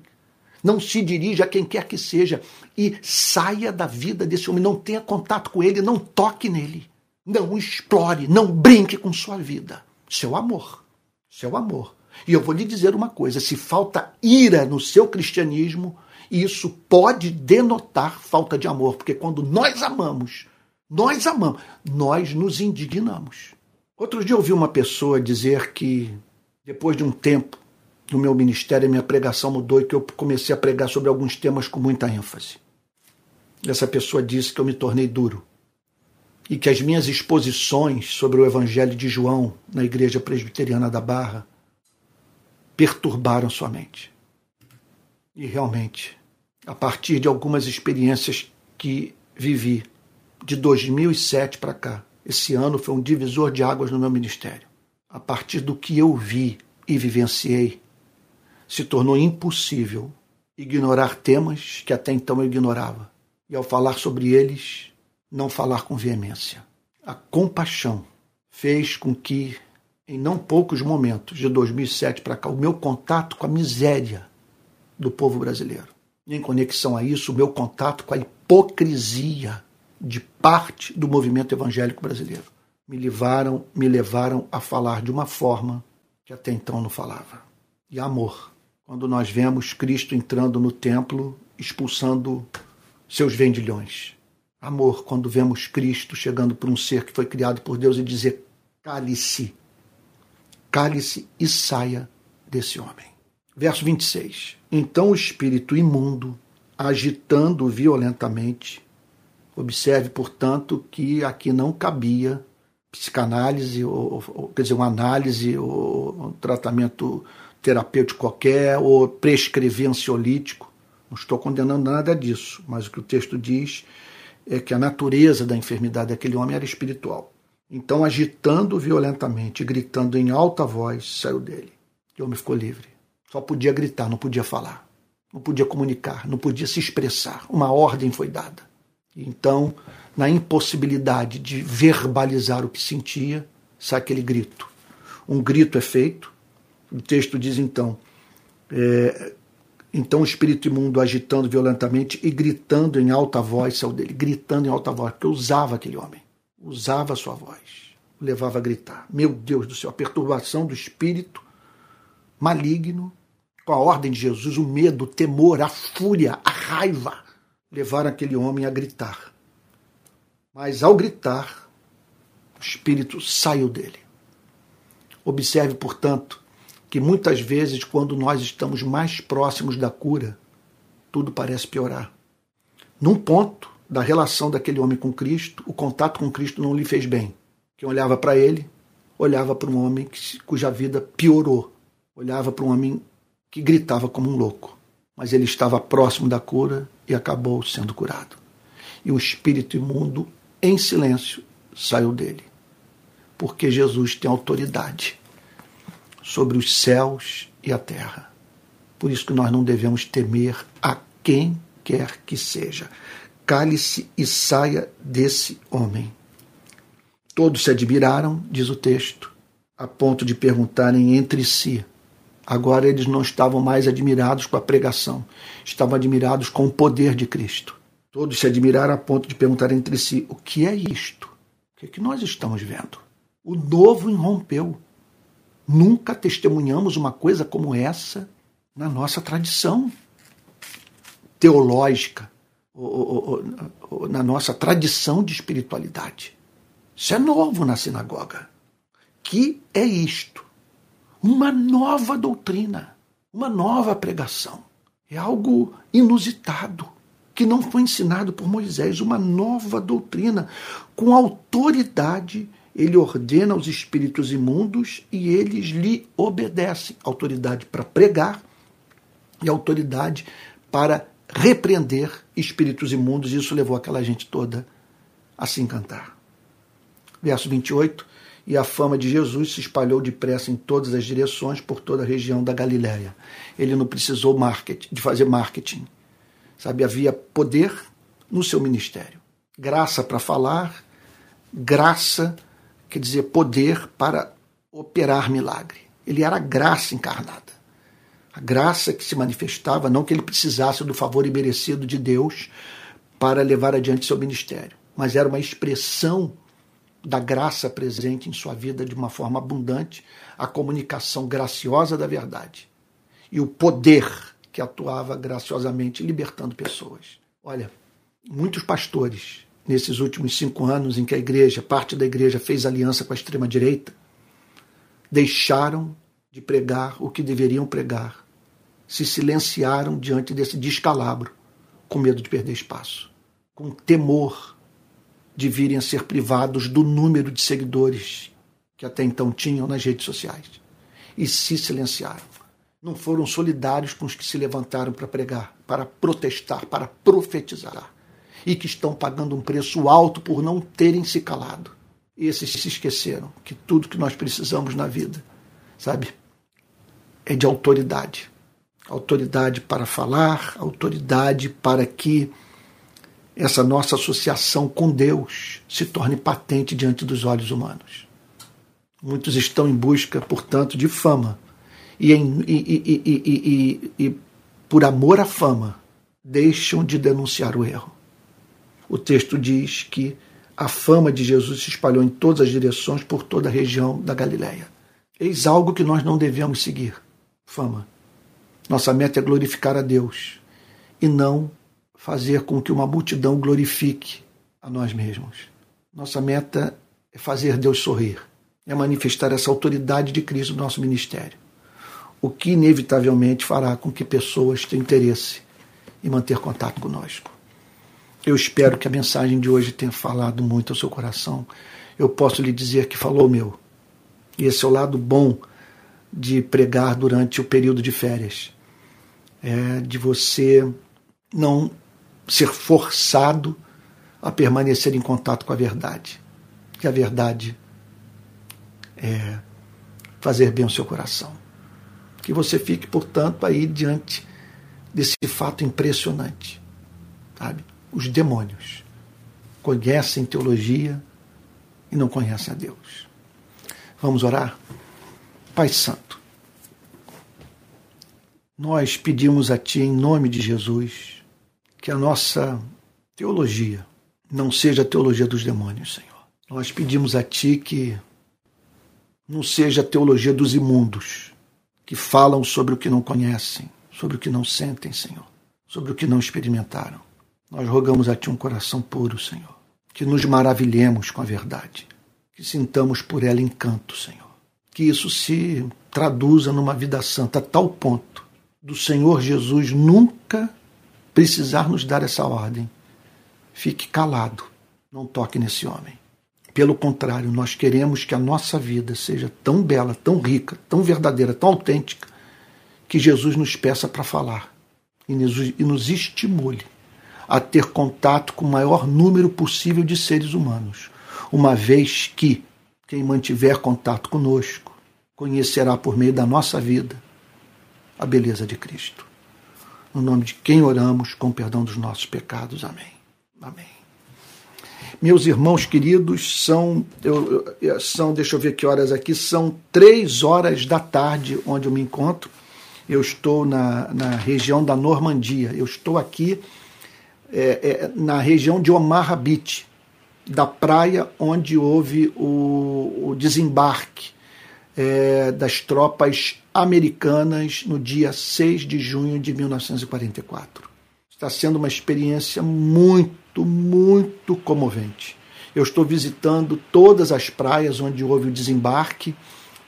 Não se dirija a quem quer que seja e saia da vida desse homem. Não tenha contato com ele, não toque nele. Não explore, não brinque com sua vida. Seu amor. Seu amor e eu vou lhe dizer uma coisa: se falta ira no seu cristianismo, isso pode denotar falta de amor, porque quando nós amamos, nós amamos, nós nos indignamos. Outro dia ouvi uma pessoa dizer que depois de um tempo no meu ministério, a minha pregação mudou e que eu comecei a pregar sobre alguns temas com muita ênfase. Essa pessoa disse que eu me tornei duro e que as minhas exposições sobre o Evangelho de João na Igreja Presbiteriana da Barra perturbaram sua mente. E realmente, a partir de algumas experiências que vivi de 2007 para cá, esse ano foi um divisor de águas no meu ministério. A partir do que eu vi e vivenciei, se tornou impossível ignorar temas que até então eu ignorava. E ao falar sobre eles, não falar com veemência. A compaixão fez com que, em não poucos momentos, de 2007 para cá, o meu contato com a miséria do povo brasileiro, em conexão a isso, o meu contato com a hipocrisia de parte do movimento evangélico brasileiro, me levaram, me levaram a falar de uma forma que até então não falava. E amor. Quando nós vemos Cristo entrando no templo, expulsando seus vendilhões amor quando vemos Cristo chegando por um ser que foi criado por Deus e dizer: cale-se, cale-se e saia desse homem. Verso 26. Então o espírito imundo, agitando violentamente, observe, portanto, que aqui não cabia psicanálise, ou, ou quer dizer, uma análise, ou um tratamento terapêutico qualquer, ou prescrever ansiolítico. Não estou condenando nada disso, mas o que o texto diz é que a natureza da enfermidade daquele homem era espiritual. Então, agitando violentamente, gritando em alta voz, saiu dele. O homem ficou livre. Só podia gritar, não podia falar, não podia comunicar, não podia se expressar. Uma ordem foi dada. Então, na impossibilidade de verbalizar o que sentia, sai aquele grito. Um grito é feito. O texto diz então: é, então o espírito imundo agitando violentamente e gritando em alta voz saiu dele, gritando em alta voz, porque usava aquele homem, usava a sua voz, o levava a gritar. Meu Deus do céu, a perturbação do espírito maligno, com a ordem de Jesus, o medo, o temor, a fúria, a raiva, levaram aquele homem a gritar. Mas ao gritar, o espírito saiu dele. Observe, portanto, que muitas vezes, quando nós estamos mais próximos da cura, tudo parece piorar. Num ponto da relação daquele homem com Cristo, o contato com Cristo não lhe fez bem. Quem olhava para ele, olhava para um homem cuja vida piorou, olhava para um homem que gritava como um louco. Mas ele estava próximo da cura e acabou sendo curado. E o espírito imundo, em silêncio, saiu dele. Porque Jesus tem autoridade sobre os céus e a terra. Por isso que nós não devemos temer a quem quer que seja. Cale-se e saia desse homem. Todos se admiraram, diz o texto, a ponto de perguntarem entre si. Agora eles não estavam mais admirados com a pregação, estavam admirados com o poder de Cristo. Todos se admiraram a ponto de perguntar entre si: o que é isto? O que, é que nós estamos vendo? O novo irrompeu. Nunca testemunhamos uma coisa como essa na nossa tradição teológica, ou, ou, ou, na nossa tradição de espiritualidade. Isso é novo na sinagoga. Que é isto? Uma nova doutrina, uma nova pregação. É algo inusitado, que não foi ensinado por Moisés, uma nova doutrina, com autoridade ele ordena aos espíritos imundos e eles lhe obedecem. Autoridade para pregar e autoridade para repreender espíritos imundos. Isso levou aquela gente toda a se encantar. Verso 28. E a fama de Jesus se espalhou depressa em todas as direções por toda a região da Galiléia. Ele não precisou de fazer marketing. Sabe, havia poder no seu ministério. Graça para falar, graça quer dizer, poder para operar milagre. Ele era a graça encarnada. A graça que se manifestava, não que ele precisasse do favor imerecido de Deus para levar adiante seu ministério, mas era uma expressão da graça presente em sua vida de uma forma abundante, a comunicação graciosa da verdade e o poder que atuava graciosamente libertando pessoas. Olha, muitos pastores, nesses últimos cinco anos em que a igreja, parte da igreja, fez aliança com a extrema-direita, deixaram de pregar o que deveriam pregar, se silenciaram diante desse descalabro, com medo de perder espaço, com temor de virem a ser privados do número de seguidores que até então tinham nas redes sociais e se silenciaram. Não foram solidários com os que se levantaram para pregar, para protestar, para profetizar e que estão pagando um preço alto por não terem se calado. E esses se esqueceram que tudo que nós precisamos na vida, sabe, é de autoridade. Autoridade para falar, autoridade para que essa nossa associação com Deus se torne patente diante dos olhos humanos. Muitos estão em busca, portanto, de fama. E, em, e, e, e, por amor à fama, deixam de denunciar o erro. O texto diz que a fama de Jesus se espalhou em todas as direções por toda a região da Galiléia. Eis algo que nós não devemos seguir: fama. Nossa meta é glorificar a Deus e não fazer com que uma multidão glorifique a nós mesmos. Nossa meta é fazer Deus sorrir, é manifestar essa autoridade de Cristo no nosso ministério, o que inevitavelmente fará com que pessoas tenham interesse em manter contato conosco. Eu espero que a mensagem de hoje tenha falado muito ao seu coração. Eu posso lhe dizer que falou meu. E esse é o lado bom de pregar durante o período de férias. É de você não ser forçado a permanecer em contato com a verdade. Que a verdade é fazer bem ao seu coração. Que você fique, portanto, aí diante desse fato impressionante. Sabe? Os demônios conhecem teologia e não conhecem a Deus. Vamos orar? Pai Santo, nós pedimos a Ti, em nome de Jesus, que a nossa teologia não seja a teologia dos demônios, Senhor. Nós pedimos a Ti que não seja a teologia dos imundos, que falam sobre o que não conhecem, sobre o que não sentem, Senhor, sobre o que não experimentaram. Nós rogamos a Ti um coração puro, Senhor, que nos maravilhemos com a verdade, que sintamos por ela encanto, Senhor. Que isso se traduza numa vida santa a tal ponto do Senhor Jesus nunca precisar nos dar essa ordem, fique calado, não toque nesse homem. Pelo contrário, nós queremos que a nossa vida seja tão bela, tão rica, tão verdadeira, tão autêntica, que Jesus nos peça para falar e nos estimule a ter contato com o maior número possível de seres humanos, uma vez que quem mantiver contato conosco conhecerá por meio da nossa vida a beleza de Cristo no nome de quem oramos, com perdão dos nossos pecados. Amém. Amém. Meus irmãos queridos, são, eu, são, deixa eu ver que horas aqui, são três horas da tarde onde eu me encontro. Eu estou na, na região da Normandia. Eu estou aqui é, é, na região de Omaha Beach, da praia onde houve o, o desembarque é, das tropas americanas no dia 6 de junho de 1944. Está sendo uma experiência muito, muito comovente. Eu estou visitando todas as praias onde houve o desembarque,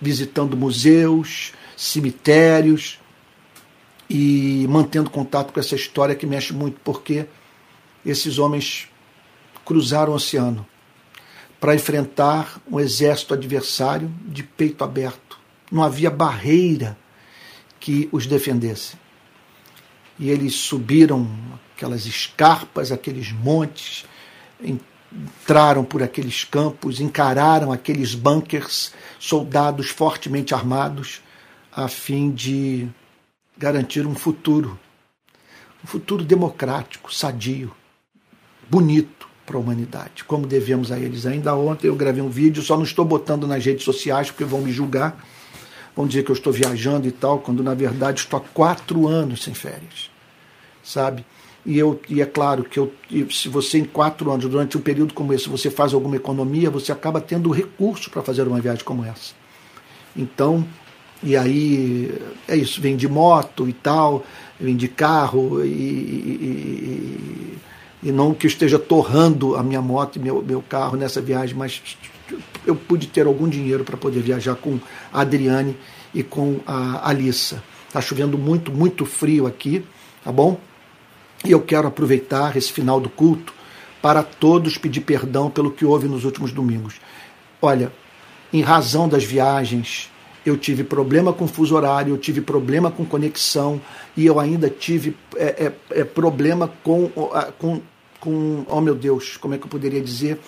visitando museus, cemitérios e mantendo contato com essa história que mexe muito, porque esses homens cruzaram o oceano para enfrentar um exército adversário de peito aberto. Não havia barreira que os defendesse. E eles subiram aquelas escarpas, aqueles montes, entraram por aqueles campos, encararam aqueles bunkers, soldados fortemente armados, a fim de garantir um futuro, um futuro democrático, sadio, bonito, para a humanidade, como devemos a eles. Ainda ontem eu gravei um vídeo, só não estou botando nas redes sociais porque vão me julgar, vão dizer que eu estou viajando e tal, quando na verdade estou há quatro anos sem férias, sabe? E, eu, e é claro que eu, se você em quatro anos, durante um período como esse, você faz alguma economia, você acaba tendo recurso para fazer uma viagem como essa. Então, E aí é isso, vem de moto e tal, vem de carro e, e, e, não que esteja torrando a minha moto e meu, meu carro nessa viagem, mas eu pude ter algum dinheiro para poder viajar com a Adriane e com a Alissa. Está chovendo muito, muito frio aqui, tá bom? E eu quero aproveitar esse final do culto para todos pedir perdão pelo que houve nos últimos domingos. Olha, em razão das viagens, eu tive problema com fuso horário, eu tive problema com conexão e eu ainda tive é, é, é, problema com, com, com, oh meu Deus, como é que eu poderia dizer?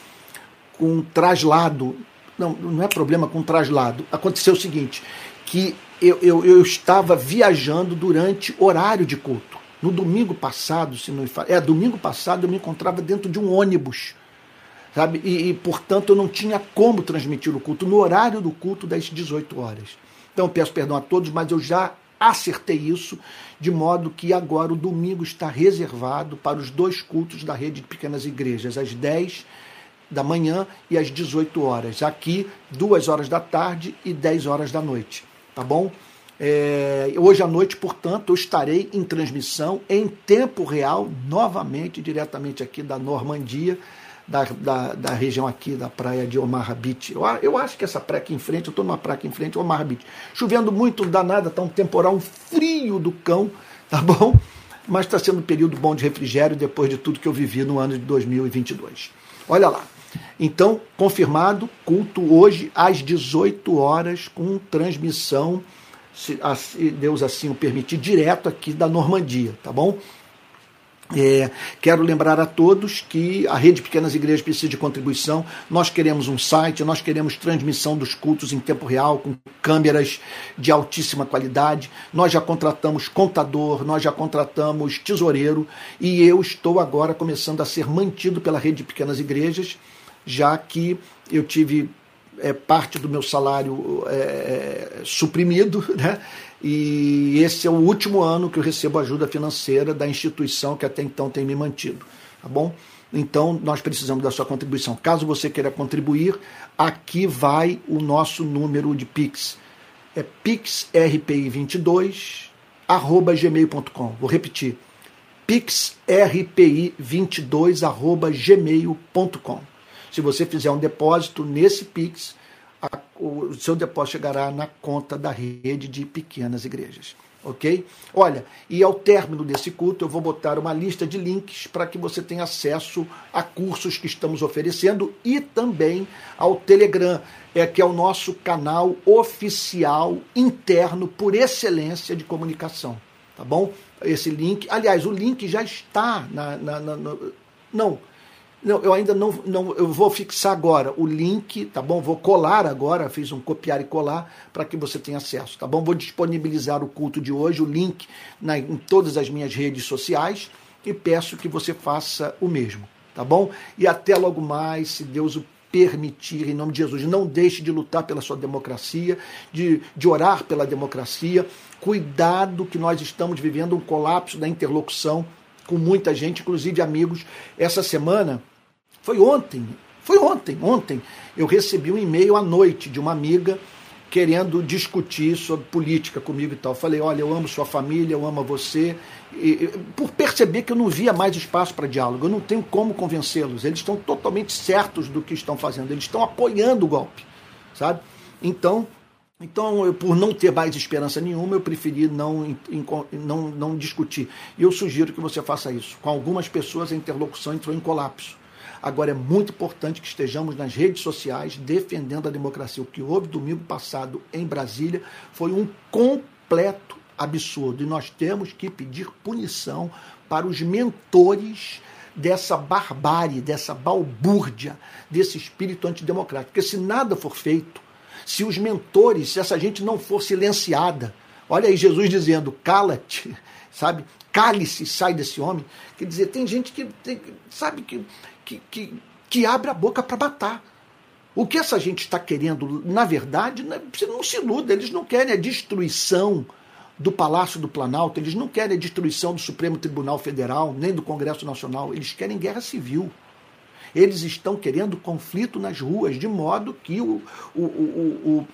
Com traslado. Não, não é problema com traslado. Aconteceu o seguinte, que eu, eu, eu estava viajando durante horário de culto. No domingo passado, se não me fala, é, domingo passado eu me encontrava dentro de um ônibus sabe? E, e, portanto, eu não tinha como transmitir o culto no horário do culto das 18 horas. Então, peço perdão a todos, mas eu já acertei isso, de modo que agora o domingo está reservado para os dois cultos da rede de pequenas igrejas, às 10 da manhã e às 18 horas. Aqui, 2 horas da tarde e 10 horas da noite. Tá bom? É, hoje à noite, portanto, eu estarei em transmissão em tempo real, novamente, diretamente aqui da Normandia da, da, da, região aqui da praia de Omar Beach. Eu, eu acho que essa praia aqui em frente, eu estou numa praia aqui em frente, Omar Beach. Chovendo muito, danada, está um temporal, um frio do cão, tá bom? Mas está sendo um período bom de refrigério depois de tudo que eu vivi no ano de 2022. Olha lá. Então, confirmado, culto hoje às 18 horas, com transmissão, se Deus assim o permitir, direto aqui da Normandia, tá bom? É, quero lembrar a todos que a Rede Pequenas Igrejas precisa de contribuição. Nós queremos um site, nós queremos transmissão dos cultos em tempo real, com câmeras de altíssima qualidade. Nós já contratamos contador, nós já contratamos tesoureiro e eu estou agora começando a ser mantido pela Rede de Pequenas Igrejas, já que eu tive é, parte do meu salário é, suprimido, né? E esse é o último ano que eu recebo ajuda financeira da instituição que até então tem me mantido, tá bom? Então nós precisamos da sua contribuição. Caso você queira contribuir, aqui vai o nosso número de Pix. É pixrpi22 arroba gmail.com. Vou repetir. pixrpi22 arroba gmail.com. Se você fizer um depósito nesse Pix, a, o seu depósito chegará na conta da rede de pequenas igrejas. Ok? Olha, e ao término desse culto eu vou botar uma lista de links para que você tenha acesso a cursos que estamos oferecendo e também ao Telegram, é, que é o nosso canal oficial interno por excelência de comunicação. Tá bom? Esse link, aliás, o link já está na. na, na, não não, eu ainda não, não. Eu vou fixar agora o link, tá bom? Vou colar agora, fiz um copiar e colar para que você tenha acesso, tá bom? Vou disponibilizar o culto de hoje, o link na, em todas as minhas redes sociais e peço que você faça o mesmo, tá bom? E até logo mais, se Deus o permitir, em nome de Jesus. Não deixe de lutar pela sua democracia, de, de orar pela democracia. Cuidado que nós estamos vivendo um colapso da interlocução com muita gente, inclusive amigos. Essa semana foi ontem, foi ontem, ontem eu recebi um e-mail à noite de uma amiga querendo discutir sobre política comigo e tal. Falei, olha, eu amo sua família, eu amo você. E, por perceber que eu não via mais espaço para diálogo, eu não tenho como convencê-los. Eles estão totalmente certos do que estão fazendo, eles estão apoiando o golpe, sabe? Então, então, eu, por não ter mais esperança nenhuma, eu preferi não, não, não discutir. E eu sugiro que você faça isso. Com algumas pessoas, a interlocução entrou em colapso. Agora é muito importante que estejamos nas redes sociais defendendo a democracia. O que houve domingo passado em Brasília foi um completo absurdo e nós temos que pedir punição para os mentores dessa barbárie, dessa balbúrdia, desse espírito antidemocrático. Porque se nada for feito, se os mentores, se essa gente não for silenciada, olha aí Jesus dizendo, cala-te, sabe? Cale-se, sai desse homem. Quer dizer, tem gente que, tem, sabe, que que, que, que abre a boca para matar. O que essa gente está querendo, na verdade, né, você não se iluda, eles não querem a destruição do Palácio do Planalto, eles não querem a destruição do Supremo Tribunal Federal, nem do Congresso Nacional, eles querem guerra civil. Eles estão querendo conflito nas ruas, de modo que o, o,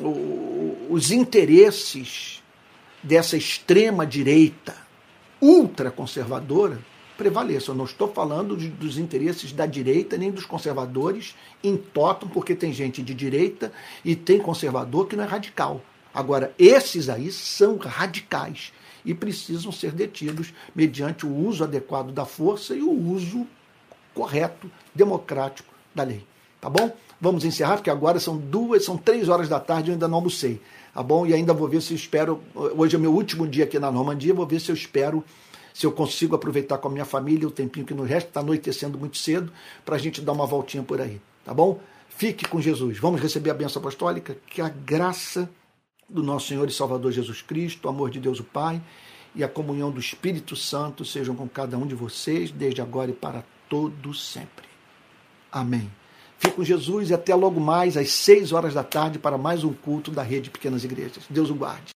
o, os interesses dessa extrema direita ultraconservadora prevaleçam. Eu não estou falando de, dos interesses da direita nem dos conservadores em totem, porque tem gente de direita e tem conservador que não é radical. Agora, esses aí são radicais e precisam ser detidos mediante o uso adequado da força e o uso correto, democrático da lei. Tá bom? Vamos encerrar, porque agora são duas, são três horas da tarde e eu ainda não almocei. Tá bom? E ainda vou ver se espero. Hoje é meu último dia aqui na Normandia, vou ver se eu espero se eu consigo aproveitar com a minha família o tempinho que nos resta, está anoitecendo muito cedo, para a gente dar uma voltinha por aí, tá bom? Fique com Jesus. Vamos receber a bênção apostólica, que a graça do nosso Senhor e Salvador Jesus Cristo, o amor de Deus o Pai e a comunhão do Espírito Santo sejam com cada um de vocês, desde agora e para todo sempre. Amém. Fique com Jesus e até logo mais às seis horas da tarde para mais um culto da Rede Pequenas Igrejas. Deus o guarde.